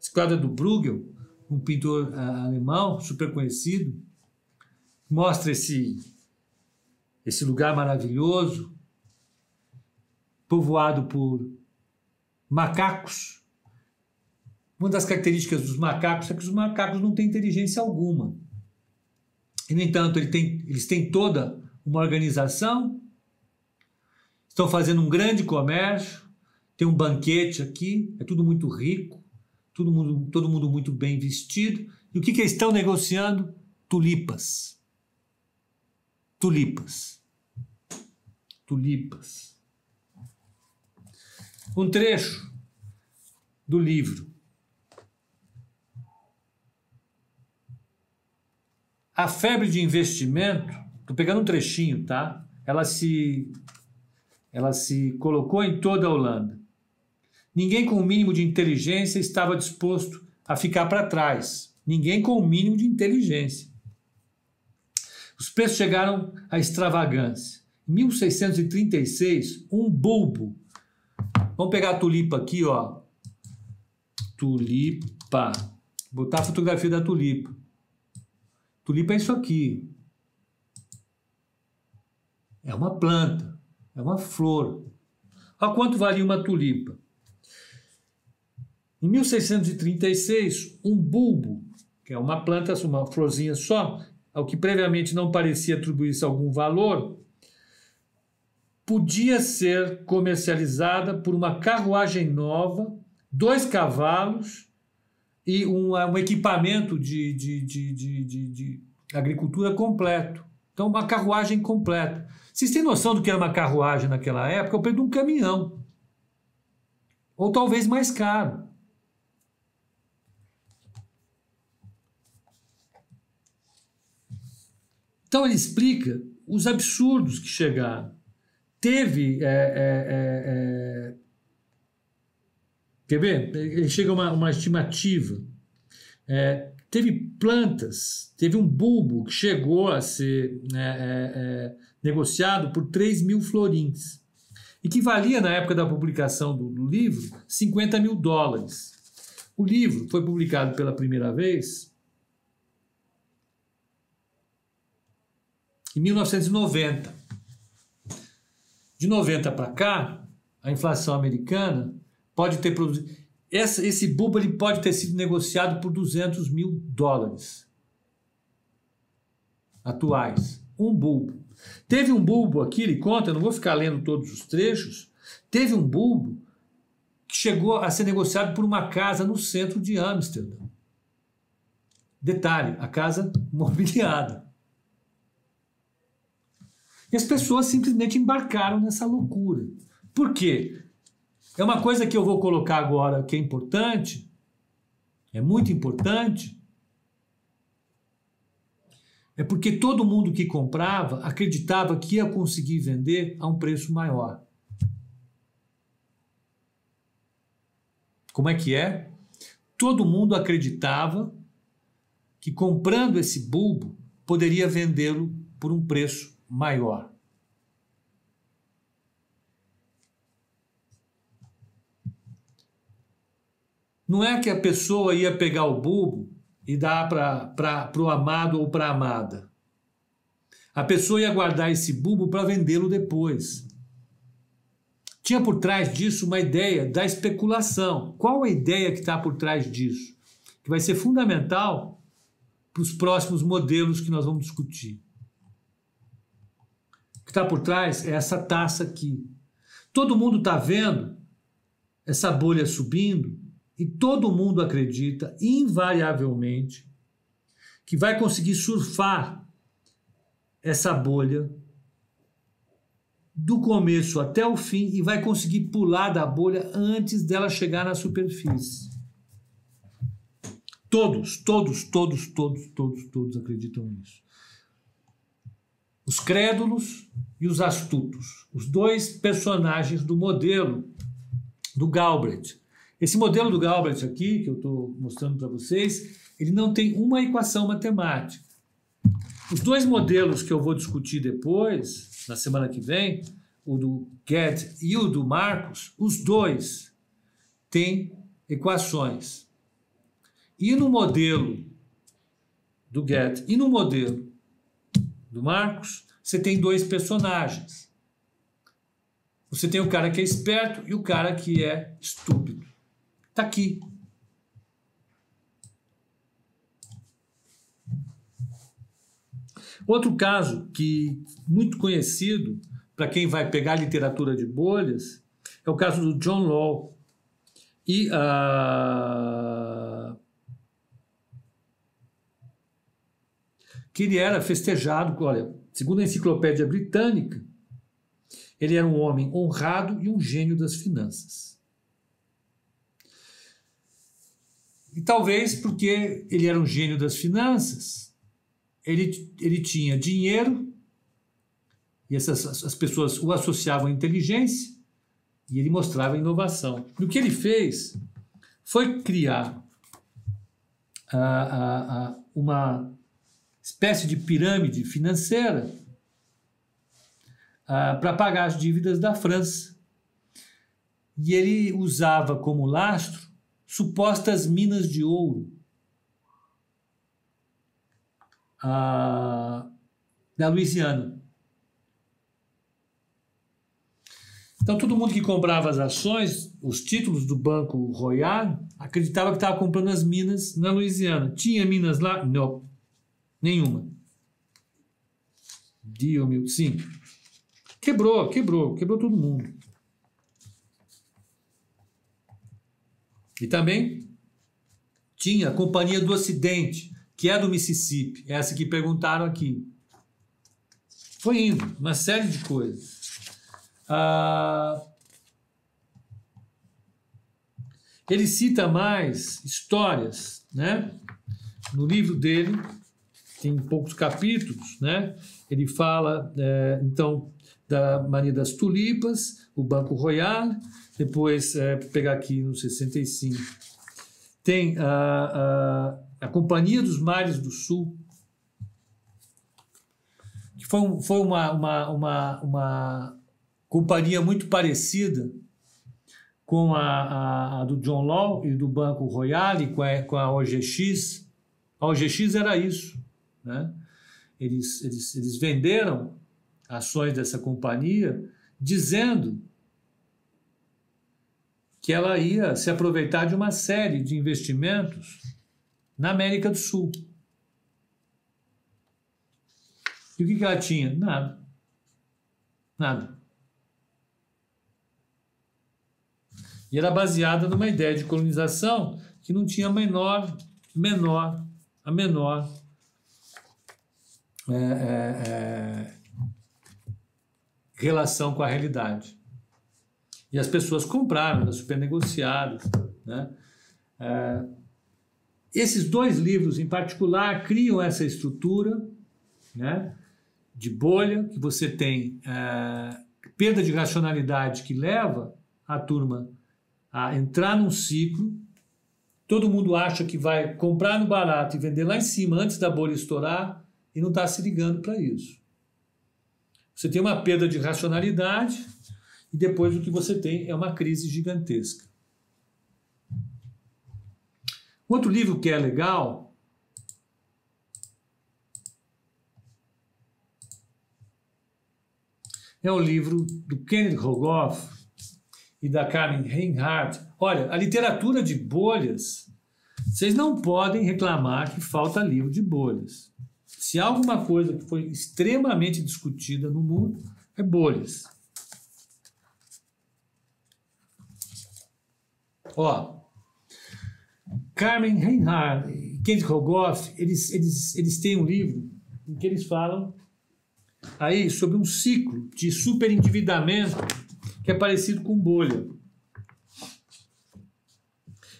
Esse quadro é do Bruegel, um pintor uh, alemão super conhecido. Mostra esse, esse lugar maravilhoso, povoado por macacos. Uma das características dos macacos é que os macacos não têm inteligência alguma. E, no entanto, ele tem, eles têm toda uma organização, estão fazendo um grande comércio, tem um banquete aqui, é tudo muito rico, todo mundo, todo mundo muito bem vestido. E o que, que estão negociando? Tulipas. Tulipas. Tulipas um trecho do livro. A febre de investimento, estou pegando um trechinho, tá? Ela se, ela se colocou em toda a Holanda. Ninguém com o mínimo de inteligência estava disposto a ficar para trás. Ninguém com o mínimo de inteligência. Os preços chegaram à extravagância. Em 1636, um bulbo Vamos pegar a tulipa aqui, ó. Tulipa. Botar a fotografia da tulipa. Tulipa é isso aqui. É uma planta. É uma flor. A quanto valia uma tulipa? Em 1636, um bulbo, que é uma planta, uma florzinha só, ao que previamente não parecia atribuir-se algum valor, podia ser comercializada por uma carruagem nova, dois cavalos e um, um equipamento de, de, de, de, agricultura completo. Então, uma carruagem completa. Vocês têm noção do que era uma carruagem naquela época? Eu perdi um caminhão. Ou talvez mais caro. Então ele explica os absurdos que chegaram teve. É, é, é, é, quer ver? Ele chega a uma, uma estimativa. É, teve plantas, teve um bulbo que chegou a ser é, negociado por 3 mil florins, e que valia, na época da publicação do, do livro, 50 mil dólares. O livro foi publicado pela primeira vez em 1990. De 90 para cá, a inflação americana pode ter produzido. Essa, esse bulbo ele pode ter sido negociado por 200 mil dólares atuais. Um bulbo. Teve um bulbo aqui, ele conta, eu não vou ficar lendo todos os trechos. Teve um bulbo que chegou a ser negociado por uma casa no centro de Amsterdã. Detalhe, a casa mobiliada. E as pessoas simplesmente embarcaram nessa loucura. Por quê? É uma coisa que eu vou colocar agora que é importante, é muito importante, é porque todo mundo que comprava acreditava que ia conseguir vender a um preço maior. Como é que é? Todo mundo acreditava que comprando esse bulbo poderia vendê-lo por um preço maior. Não é que a pessoa ia pegar o bulbo e dar para o amado ou para a amada. A pessoa ia guardar esse bulbo para vendê-lo depois. Tinha por trás disso uma ideia da especulação. Qual a ideia que está por trás disso? Que vai ser fundamental para os próximos modelos que nós vamos discutir que está por trás é essa taça aqui. todo mundo está vendo essa bolha subindo e todo mundo acredita, invariavelmente, que vai conseguir surfar essa bolha do começo até o fim e vai conseguir pular da bolha antes dela chegar na superfície. Todos, todos, todos, todos, todos, todos acreditam nisso. Os crédulos e os astutos, os dois personagens do modelo do Galbraith. Esse modelo do Galbraith aqui, que eu estou mostrando para vocês, ele não tem uma equação matemática. Os dois modelos que eu vou discutir depois, na semana que vem, o do Get e o do Marcos, os dois têm equações. E no modelo do Get e no modelo do Marcos, você tem dois personagens. Você tem o cara que é esperto e o cara que é estúpido. Está aqui. Outro caso que muito conhecido para quem vai pegar literatura de bolhas é o caso do John Law e uh, que ele era festejado, olha, segundo a enciclopédia britânica, ele era um homem honrado e um gênio das finanças. E talvez porque ele era um gênio das finanças, ele, ele tinha dinheiro, e essas, as pessoas o associavam à inteligência, e ele mostrava inovação. E o que ele fez foi criar uma espécie de pirâmide financeira para pagar as dívidas da França. E ele usava como lastro supostas minas de ouro a, da Louisiana. Então, todo mundo que comprava as ações, os títulos do Banco Royal, acreditava que estava comprando as minas na Louisiana. Tinha minas lá? Não. Nenhuma. Dio mil. Sim. Quebrou, quebrou, quebrou todo mundo. E também tinha a Companhia do Ocidente, que é do Mississippi, essa que perguntaram aqui. Foi indo, uma série de coisas. Ah, ele cita mais histórias, né? No livro dele, tem poucos capítulos, né? Ele fala, é, então, da mania das tulipas, o Banco Royal, depois, é, pegar aqui no 65, tem a. Ah, a Companhia dos Mares do Sul, que foi, foi uma, uma, uma, uma companhia muito parecida com a, a, a, do John Law e do Banco Royal e com a, com a OGX. A OGX era isso. Né? Eles, eles, eles venderam ações dessa companhia dizendo que ela ia se aproveitar de uma série de investimentos na América do Sul. E o que, que ela tinha? Nada. Nada. E era baseada numa ideia de colonização que não tinha a menor, menor, a menor é, é, é, relação com a realidade. E as pessoas compraram, eram super negociadas. Né? É, esses dois livros, em particular, criam essa estrutura né, de bolha, que você tem é, perda de racionalidade que leva a turma a entrar num ciclo. Todo mundo acha que vai comprar no barato e vender lá em cima antes da bolha estourar e não está se ligando para isso. Você tem uma perda de racionalidade e depois o que você tem é uma crise gigantesca. Outro livro que é legal é o livro do Kenneth Rogoff e da Karen Reinhardt. Olha, a literatura de bolhas, vocês não podem reclamar que falta livro de bolhas. Se há alguma coisa que foi extremamente discutida no mundo, é bolhas. Ó, Carmen Reinhardt Kent Rogoff, eles, eles, eles têm um livro em que eles falam aí sobre um ciclo de superendividamento que é parecido com bolha.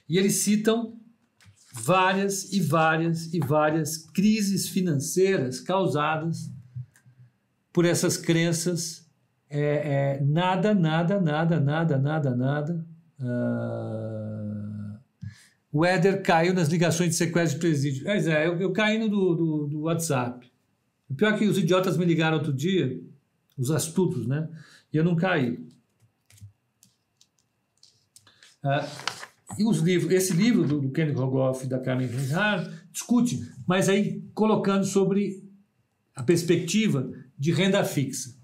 E eles citam várias e várias e várias crises financeiras causadas por essas crenças é, é, nada, nada, nada, nada, nada, nada. Uh, o Éder caiu nas ligações de sequestro de presídio. Pois é, eu, eu caí no do, do, do WhatsApp. O pior é que os idiotas me ligaram outro dia, os astutos, né? E eu não caí. Uh, e os livros, esse livro do, do Rogoff e da Carmen Reinhardt discute, mas aí colocando sobre a perspectiva de renda fixa.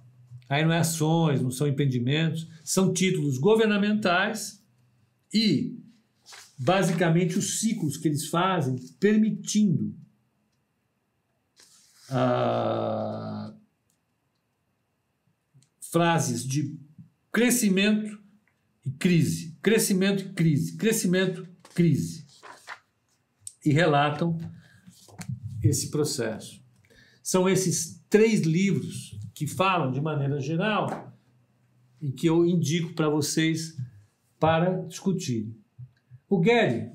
Aí não é ações, não são empreendimentos, são títulos governamentais e, basicamente, os ciclos que eles fazem permitindo ah, frases de crescimento e crise, crescimento e crise, crescimento, crise. E relatam esse processo. São esses três livros que falam de maneira geral e que eu indico para vocês para discutirem. O Gary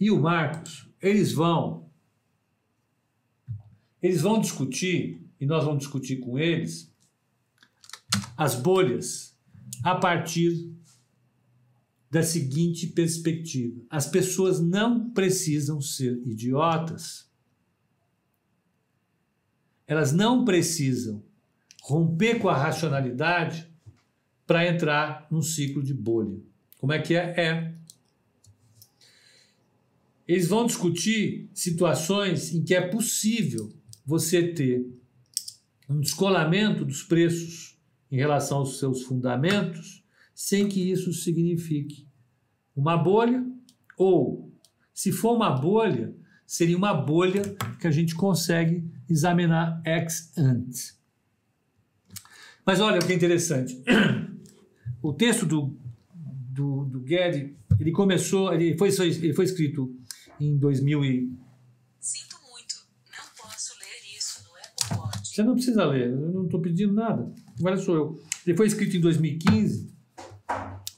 e o Marcos, eles vão eles vão discutir e nós vamos discutir com eles as bolhas a partir da seguinte perspectiva: as pessoas não precisam ser idiotas elas não precisam romper com a racionalidade para entrar num ciclo de bolha. Como é que é? É. Eles vão discutir situações em que é possível você ter um descolamento dos preços em relação aos seus fundamentos, sem que isso signifique uma bolha, ou, se for uma bolha, seria uma bolha que a gente consegue examinar ex ante. Mas olha o que é interessante. O texto do, do, do Guedes, ele começou, ele foi, ele foi escrito em 2000 e... Sinto muito, não posso ler isso no Apple Watch. Você não precisa ler, eu não estou pedindo nada. Agora sou eu. Ele foi escrito em 2015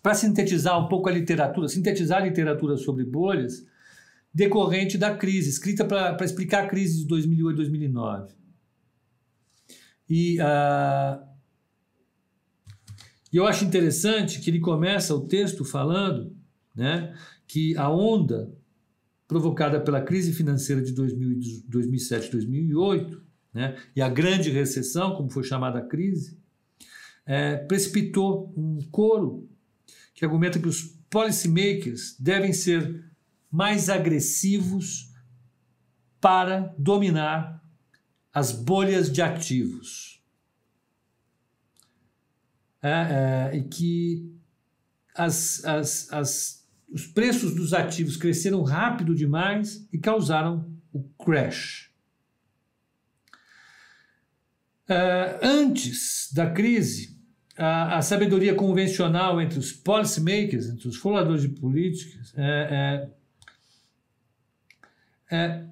para sintetizar um pouco a literatura, sintetizar a literatura sobre bolhas decorrente da crise, escrita para explicar a crise de 2008 2009. E uh, eu acho interessante que ele começa o texto falando né, que a onda provocada pela crise financeira de 2007 2008 né, e a grande recessão, como foi chamada a crise, é, precipitou um coro que argumenta que os policymakers devem ser mais agressivos para dominar as bolhas de ativos. É, é, e que as, as, as, os preços dos ativos cresceram rápido demais e causaram o crash. É, antes da crise, a, a, sabedoria convencional entre os policymakers, entre os formuladores de políticas, é, é é,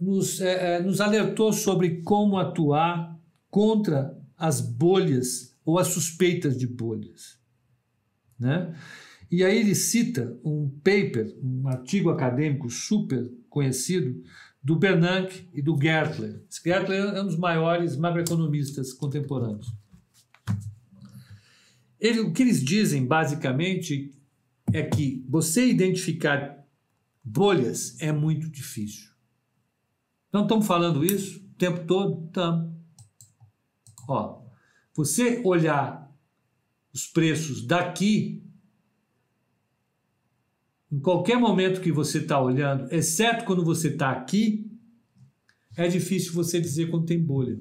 nos, é, nos alertou sobre como atuar contra as bolhas ou as suspeitas de bolhas. Né? E aí ele cita um paper, um artigo acadêmico super conhecido do Bernanke e do Gertler. Gertler é um dos maiores macroeconomistas contemporâneos. Ele, o que eles dizem, basicamente, é que você identificar bolhas é muito difícil. Não estamos falando isso o tempo todo? Estamos. Ó, você olhar os preços daqui, em qualquer momento que você está olhando, exceto quando você está aqui, é difícil você dizer quando tem bolha.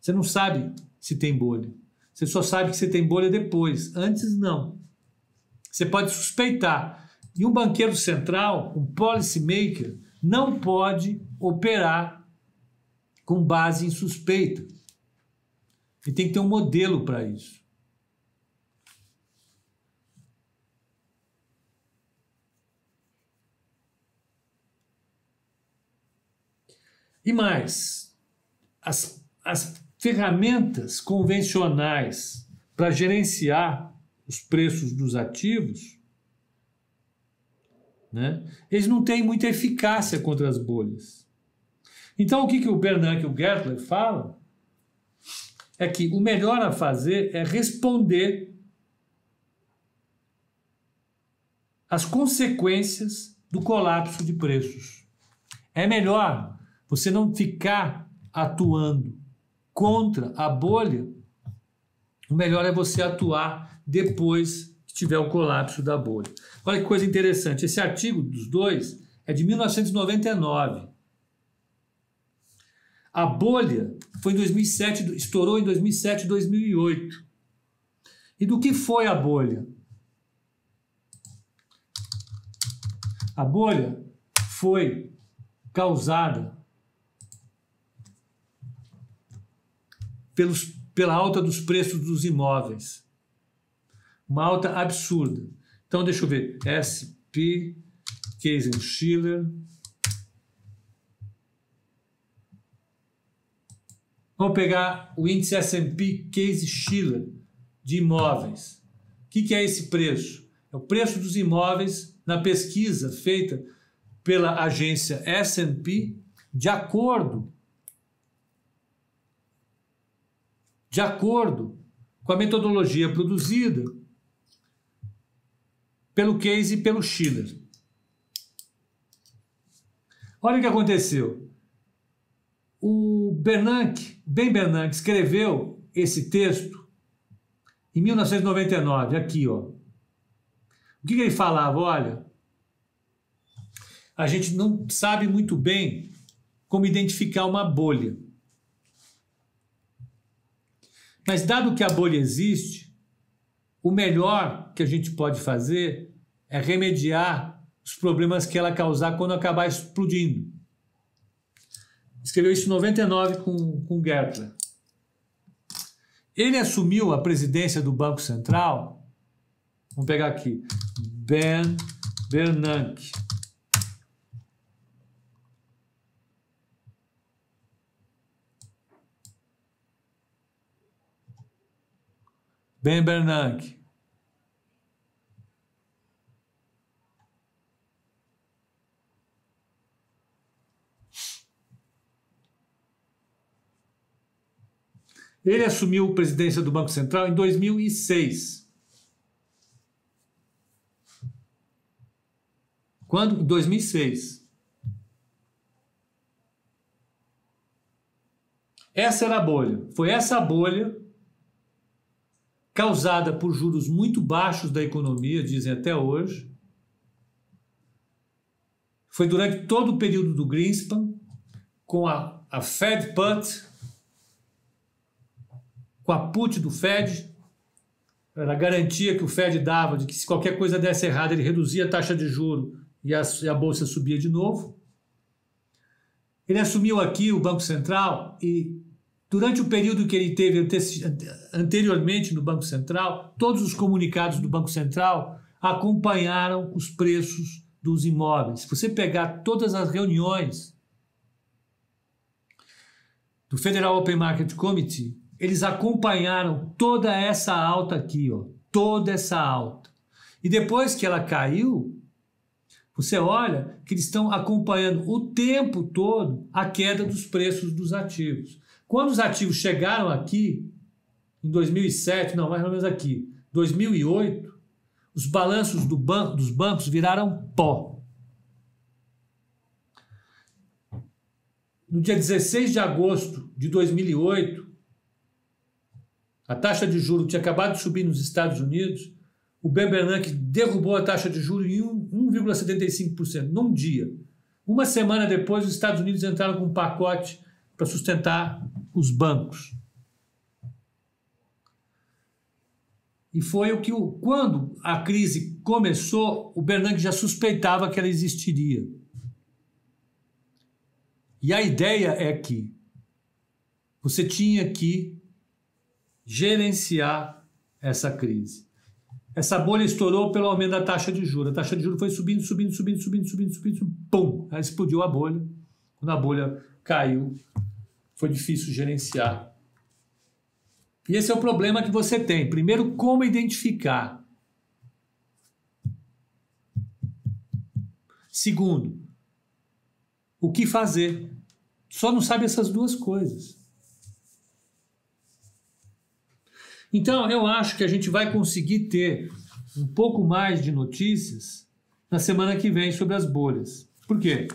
Você não sabe se tem bolha. Você só sabe que você tem bolha depois. Antes, não. Você pode suspeitar. E um banqueiro central, um policy maker, não pode operar com base em suspeita. E tem que ter um modelo para isso. E mais, as, as ferramentas convencionais para gerenciar os preços dos ativos, né, eles não têm muita eficácia contra as bolhas. Então, o que, que o Bernanke e o Gertler falam é que o melhor a fazer é responder às consequências do colapso de preços. É melhor você não ficar atuando contra a bolha, o melhor é você atuar depois que tiver o colapso da bolha. Olha que coisa interessante, esse artigo dos dois é de 1999. A bolha foi em 2007, estourou em 2007 2008. E do que foi a bolha? A bolha foi causada pelos, pela alta dos preços dos imóveis. Uma alta absurda. Então, deixa eu ver. SP, Case Schiller. Vamos pegar o índice S&P Case Schiller de imóveis. O que, que é esse preço? É o preço dos imóveis na pesquisa feita pela agência S&P de acordo de acordo com a metodologia produzida pelo Case e pelo Schiller. Olha o que aconteceu. O Bernanke, Ben Bernanke, escreveu esse texto em 1999, aqui, ó. O que, que ele falava? Olha, a gente não sabe muito bem como identificar uma bolha. Mas, dado que a bolha existe, o melhor que a gente pode fazer é remediar os problemas que ela causar quando acabar explodindo. Escreveu isso em 99 com, com Gertler. Ele assumiu a presidência do Banco Central. Vamos pegar aqui. Ben Bernanke. Ben Bernanke. Ele assumiu a presidência do Banco Central em 2006. Quando? Em 2006. Essa era a bolha. Foi essa bolha causada por juros muito baixos da economia, dizem até hoje. Foi durante todo o período do Greenspan, com a, a Fed Put, com a put do Fed, era a garantia que o Fed dava de que se qualquer coisa desse errado, ele reduzia a taxa de juro e a, e a bolsa subia de novo. Ele assumiu aqui o Banco Central e Durante o período que ele teve anteriormente no Banco Central, todos os comunicados do Banco Central acompanharam os preços dos imóveis. Se você pegar todas as reuniões do Federal Open Market Committee, eles acompanharam toda essa alta aqui, ó, toda essa alta. E depois que ela caiu, você olha que eles estão acompanhando o tempo todo a queda dos preços dos ativos. Quando os ativos chegaram aqui, em 2007, não, mais ou menos aqui, 2008, os balanços do ban dos bancos viraram pó. No dia 16 de agosto de 2008, a taxa de juros tinha acabado de subir nos Estados Unidos, o Ben Bernanke derrubou a taxa de juros em 1,75% num dia. Uma semana depois, os Estados Unidos entraram com um pacote para sustentar os bancos. E foi o que, quando a crise começou, o Bernanke já suspeitava que ela existiria. E a ideia é que você tinha que gerenciar essa crise. Essa bolha estourou pelo aumento da taxa de juros. A taxa de juros foi subindo, subindo, subindo, subindo, subindo, subindo, pum, ela explodiu a bolha. Quando a bolha caiu, foi difícil gerenciar. E esse é o problema que você tem. Primeiro, como identificar. Segundo, o que fazer. Só não sabe essas duas coisas. Então, eu acho que a gente vai conseguir ter um pouco mais de notícias na semana que vem sobre as bolhas. Por quê?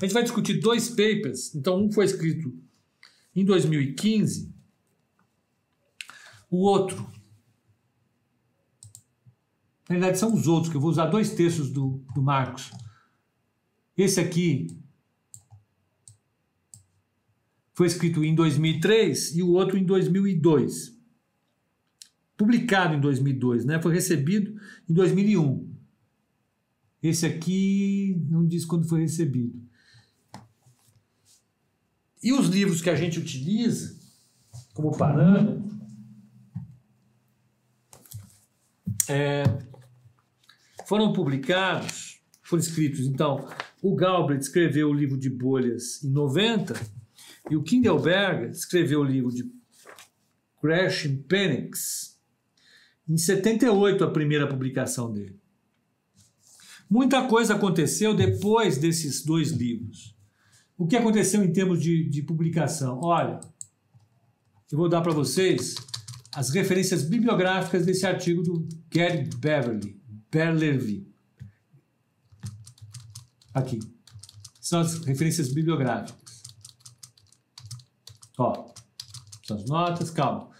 A gente vai discutir dois papers. Então, um foi escrito em 2015, o outro. Na verdade, são os outros, que eu vou usar dois textos do, do Marcos. Esse aqui foi escrito em 2003 e o outro em 2002. Publicado em 2002, né? Foi recebido em 2001. Esse aqui não diz quando foi recebido. E os livros que a gente utiliza como parâmetro é, foram publicados, foram escritos. Então, o Galbraith escreveu o livro de bolhas em 90 e o Kindleberger escreveu o livro de Crashing Panics em 78, a primeira publicação dele. Muita coisa aconteceu depois desses dois livros. O que aconteceu em termos de, de publicação? Olha, eu vou dar para vocês as referências bibliográficas desse artigo do Gary Beverly, Berlervi. Aqui. São as referências bibliográficas. Ó, são as notas, calma.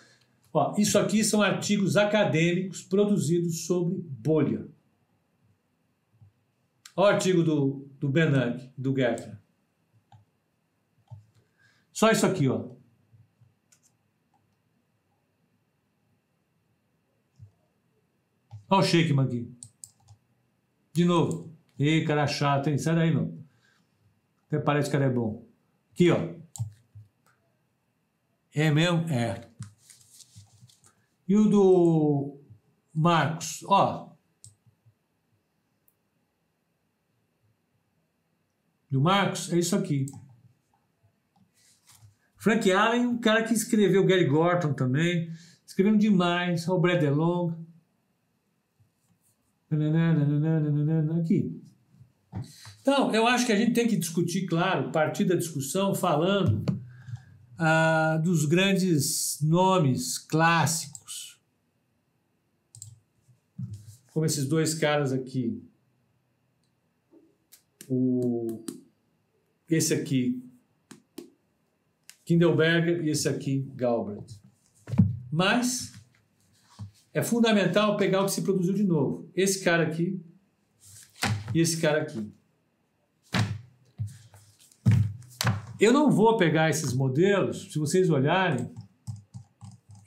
Ó, isso aqui são artigos acadêmicos produzidos sobre bolha. Ó o artigo do, do Bernanke, do Gertner. Só isso aqui, ó. Olha o Shakeman aqui. De novo. Ih, cara chato, hein? Sai daí, não. Até parece que cara é bom. Aqui, ó. É mesmo? É. E o do Marcos, ó. Do Marcos é isso aqui. Frank Allen, um cara que escreveu Gary Gorton também, escrevendo demais, o Brad DeLong. Aqui. Então, eu acho que a gente tem que discutir, claro, partir da discussão falando ah, dos grandes nomes clássicos, como esses dois caras aqui. O, esse aqui, Kindelberger e esse aqui, Galbraith. Mas é fundamental pegar o que se produziu de novo. Esse cara aqui e esse cara aqui. Eu não vou pegar esses modelos, se vocês olharem,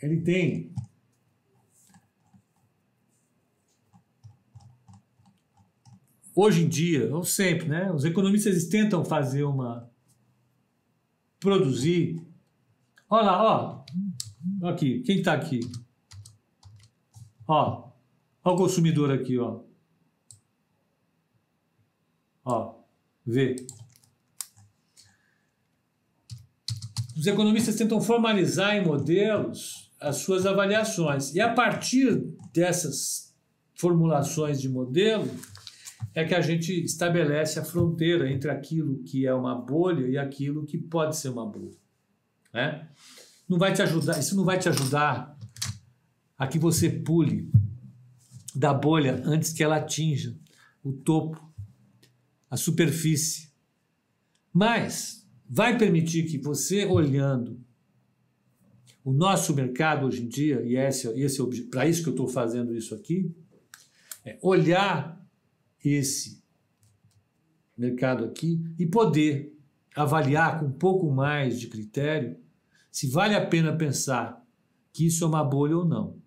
ele tem hoje em dia, ou sempre, né? Os economistas tentam fazer uma produzir. Olha lá, ó. Aqui, quem está aqui? Ó, ó o consumidor aqui, ó. Ó, vê. Os economistas tentam formalizar em modelos as suas avaliações. E a partir dessas formulações de modelo, é que a gente estabelece a fronteira entre aquilo que é uma bolha e aquilo que pode ser uma bolha. Né? Não vai te ajudar, isso não vai te ajudar a que você pule da bolha antes que ela atinja o topo, a superfície. Mas vai permitir que você olhando o nosso mercado hoje em dia, e esse, esse é para isso que eu estou fazendo isso aqui, é olhar esse mercado aqui e poder avaliar com um pouco mais de critério se vale a pena pensar que isso é uma bolha ou não.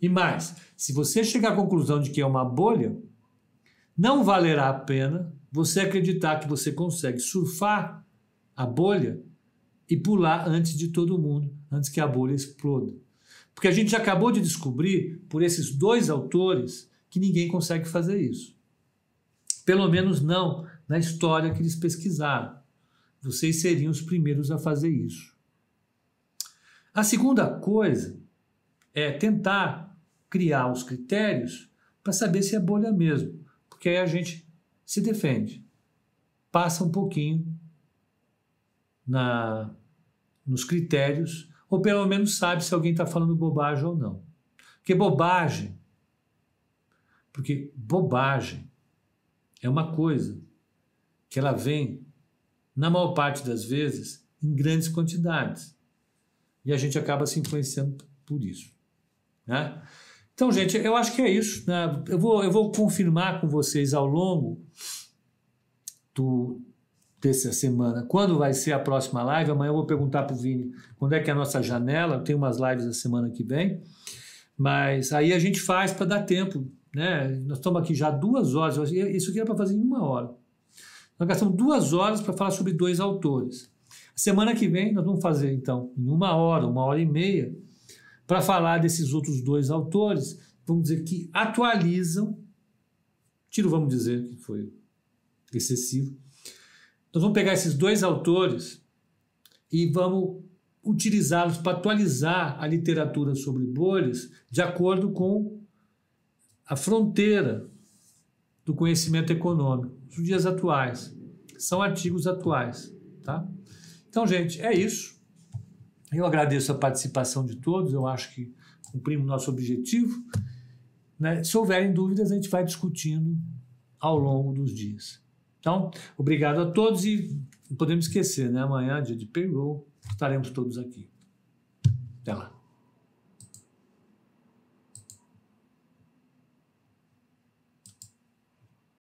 E mais, se você chegar à conclusão de que é uma bolha, não valerá a pena você acreditar que você consegue surfar a bolha e pular antes de todo mundo, antes que a bolha exploda. Porque a gente acabou de descobrir, por esses dois autores, que ninguém consegue fazer isso. Pelo menos não na história que eles pesquisaram. Vocês seriam os primeiros a fazer isso. A segunda coisa é tentar criar os critérios para saber se é bolha mesmo, porque aí a gente se defende, passa um pouquinho na nos critérios, ou pelo menos sabe se alguém está falando bobagem ou não. Porque bobagem, porque bobagem é uma coisa que ela vem, na maior parte das vezes, em grandes quantidades. E a gente acaba se influenciando por isso. Né? Então, gente, eu acho que é isso. Né? Eu, vou, eu vou confirmar com vocês ao longo do, dessa semana quando vai ser a próxima live. Amanhã eu vou perguntar para o Vini quando é que é a nossa janela. Tem umas lives a semana que vem. Mas aí a gente faz para dar tempo. Né? Nós estamos aqui já duas horas. Isso aqui era para fazer em uma hora. Nós gastamos duas horas para falar sobre dois autores. A semana que vem nós vamos fazer, então, em uma hora, uma hora e meia, para falar desses outros dois autores, vamos dizer que atualizam, tiro vamos dizer que foi excessivo, nós vamos pegar esses dois autores e vamos utilizá-los para atualizar a literatura sobre bolhas de acordo com a fronteira do conhecimento econômico, os dias atuais. São artigos atuais, tá? Então, gente, é isso. Eu agradeço a participação de todos, eu acho que cumprimos nosso objetivo. Né? Se houverem dúvidas, a gente vai discutindo ao longo dos dias. Então, obrigado a todos e não podemos esquecer, né? amanhã, dia de payroll, estaremos todos aqui. Até lá.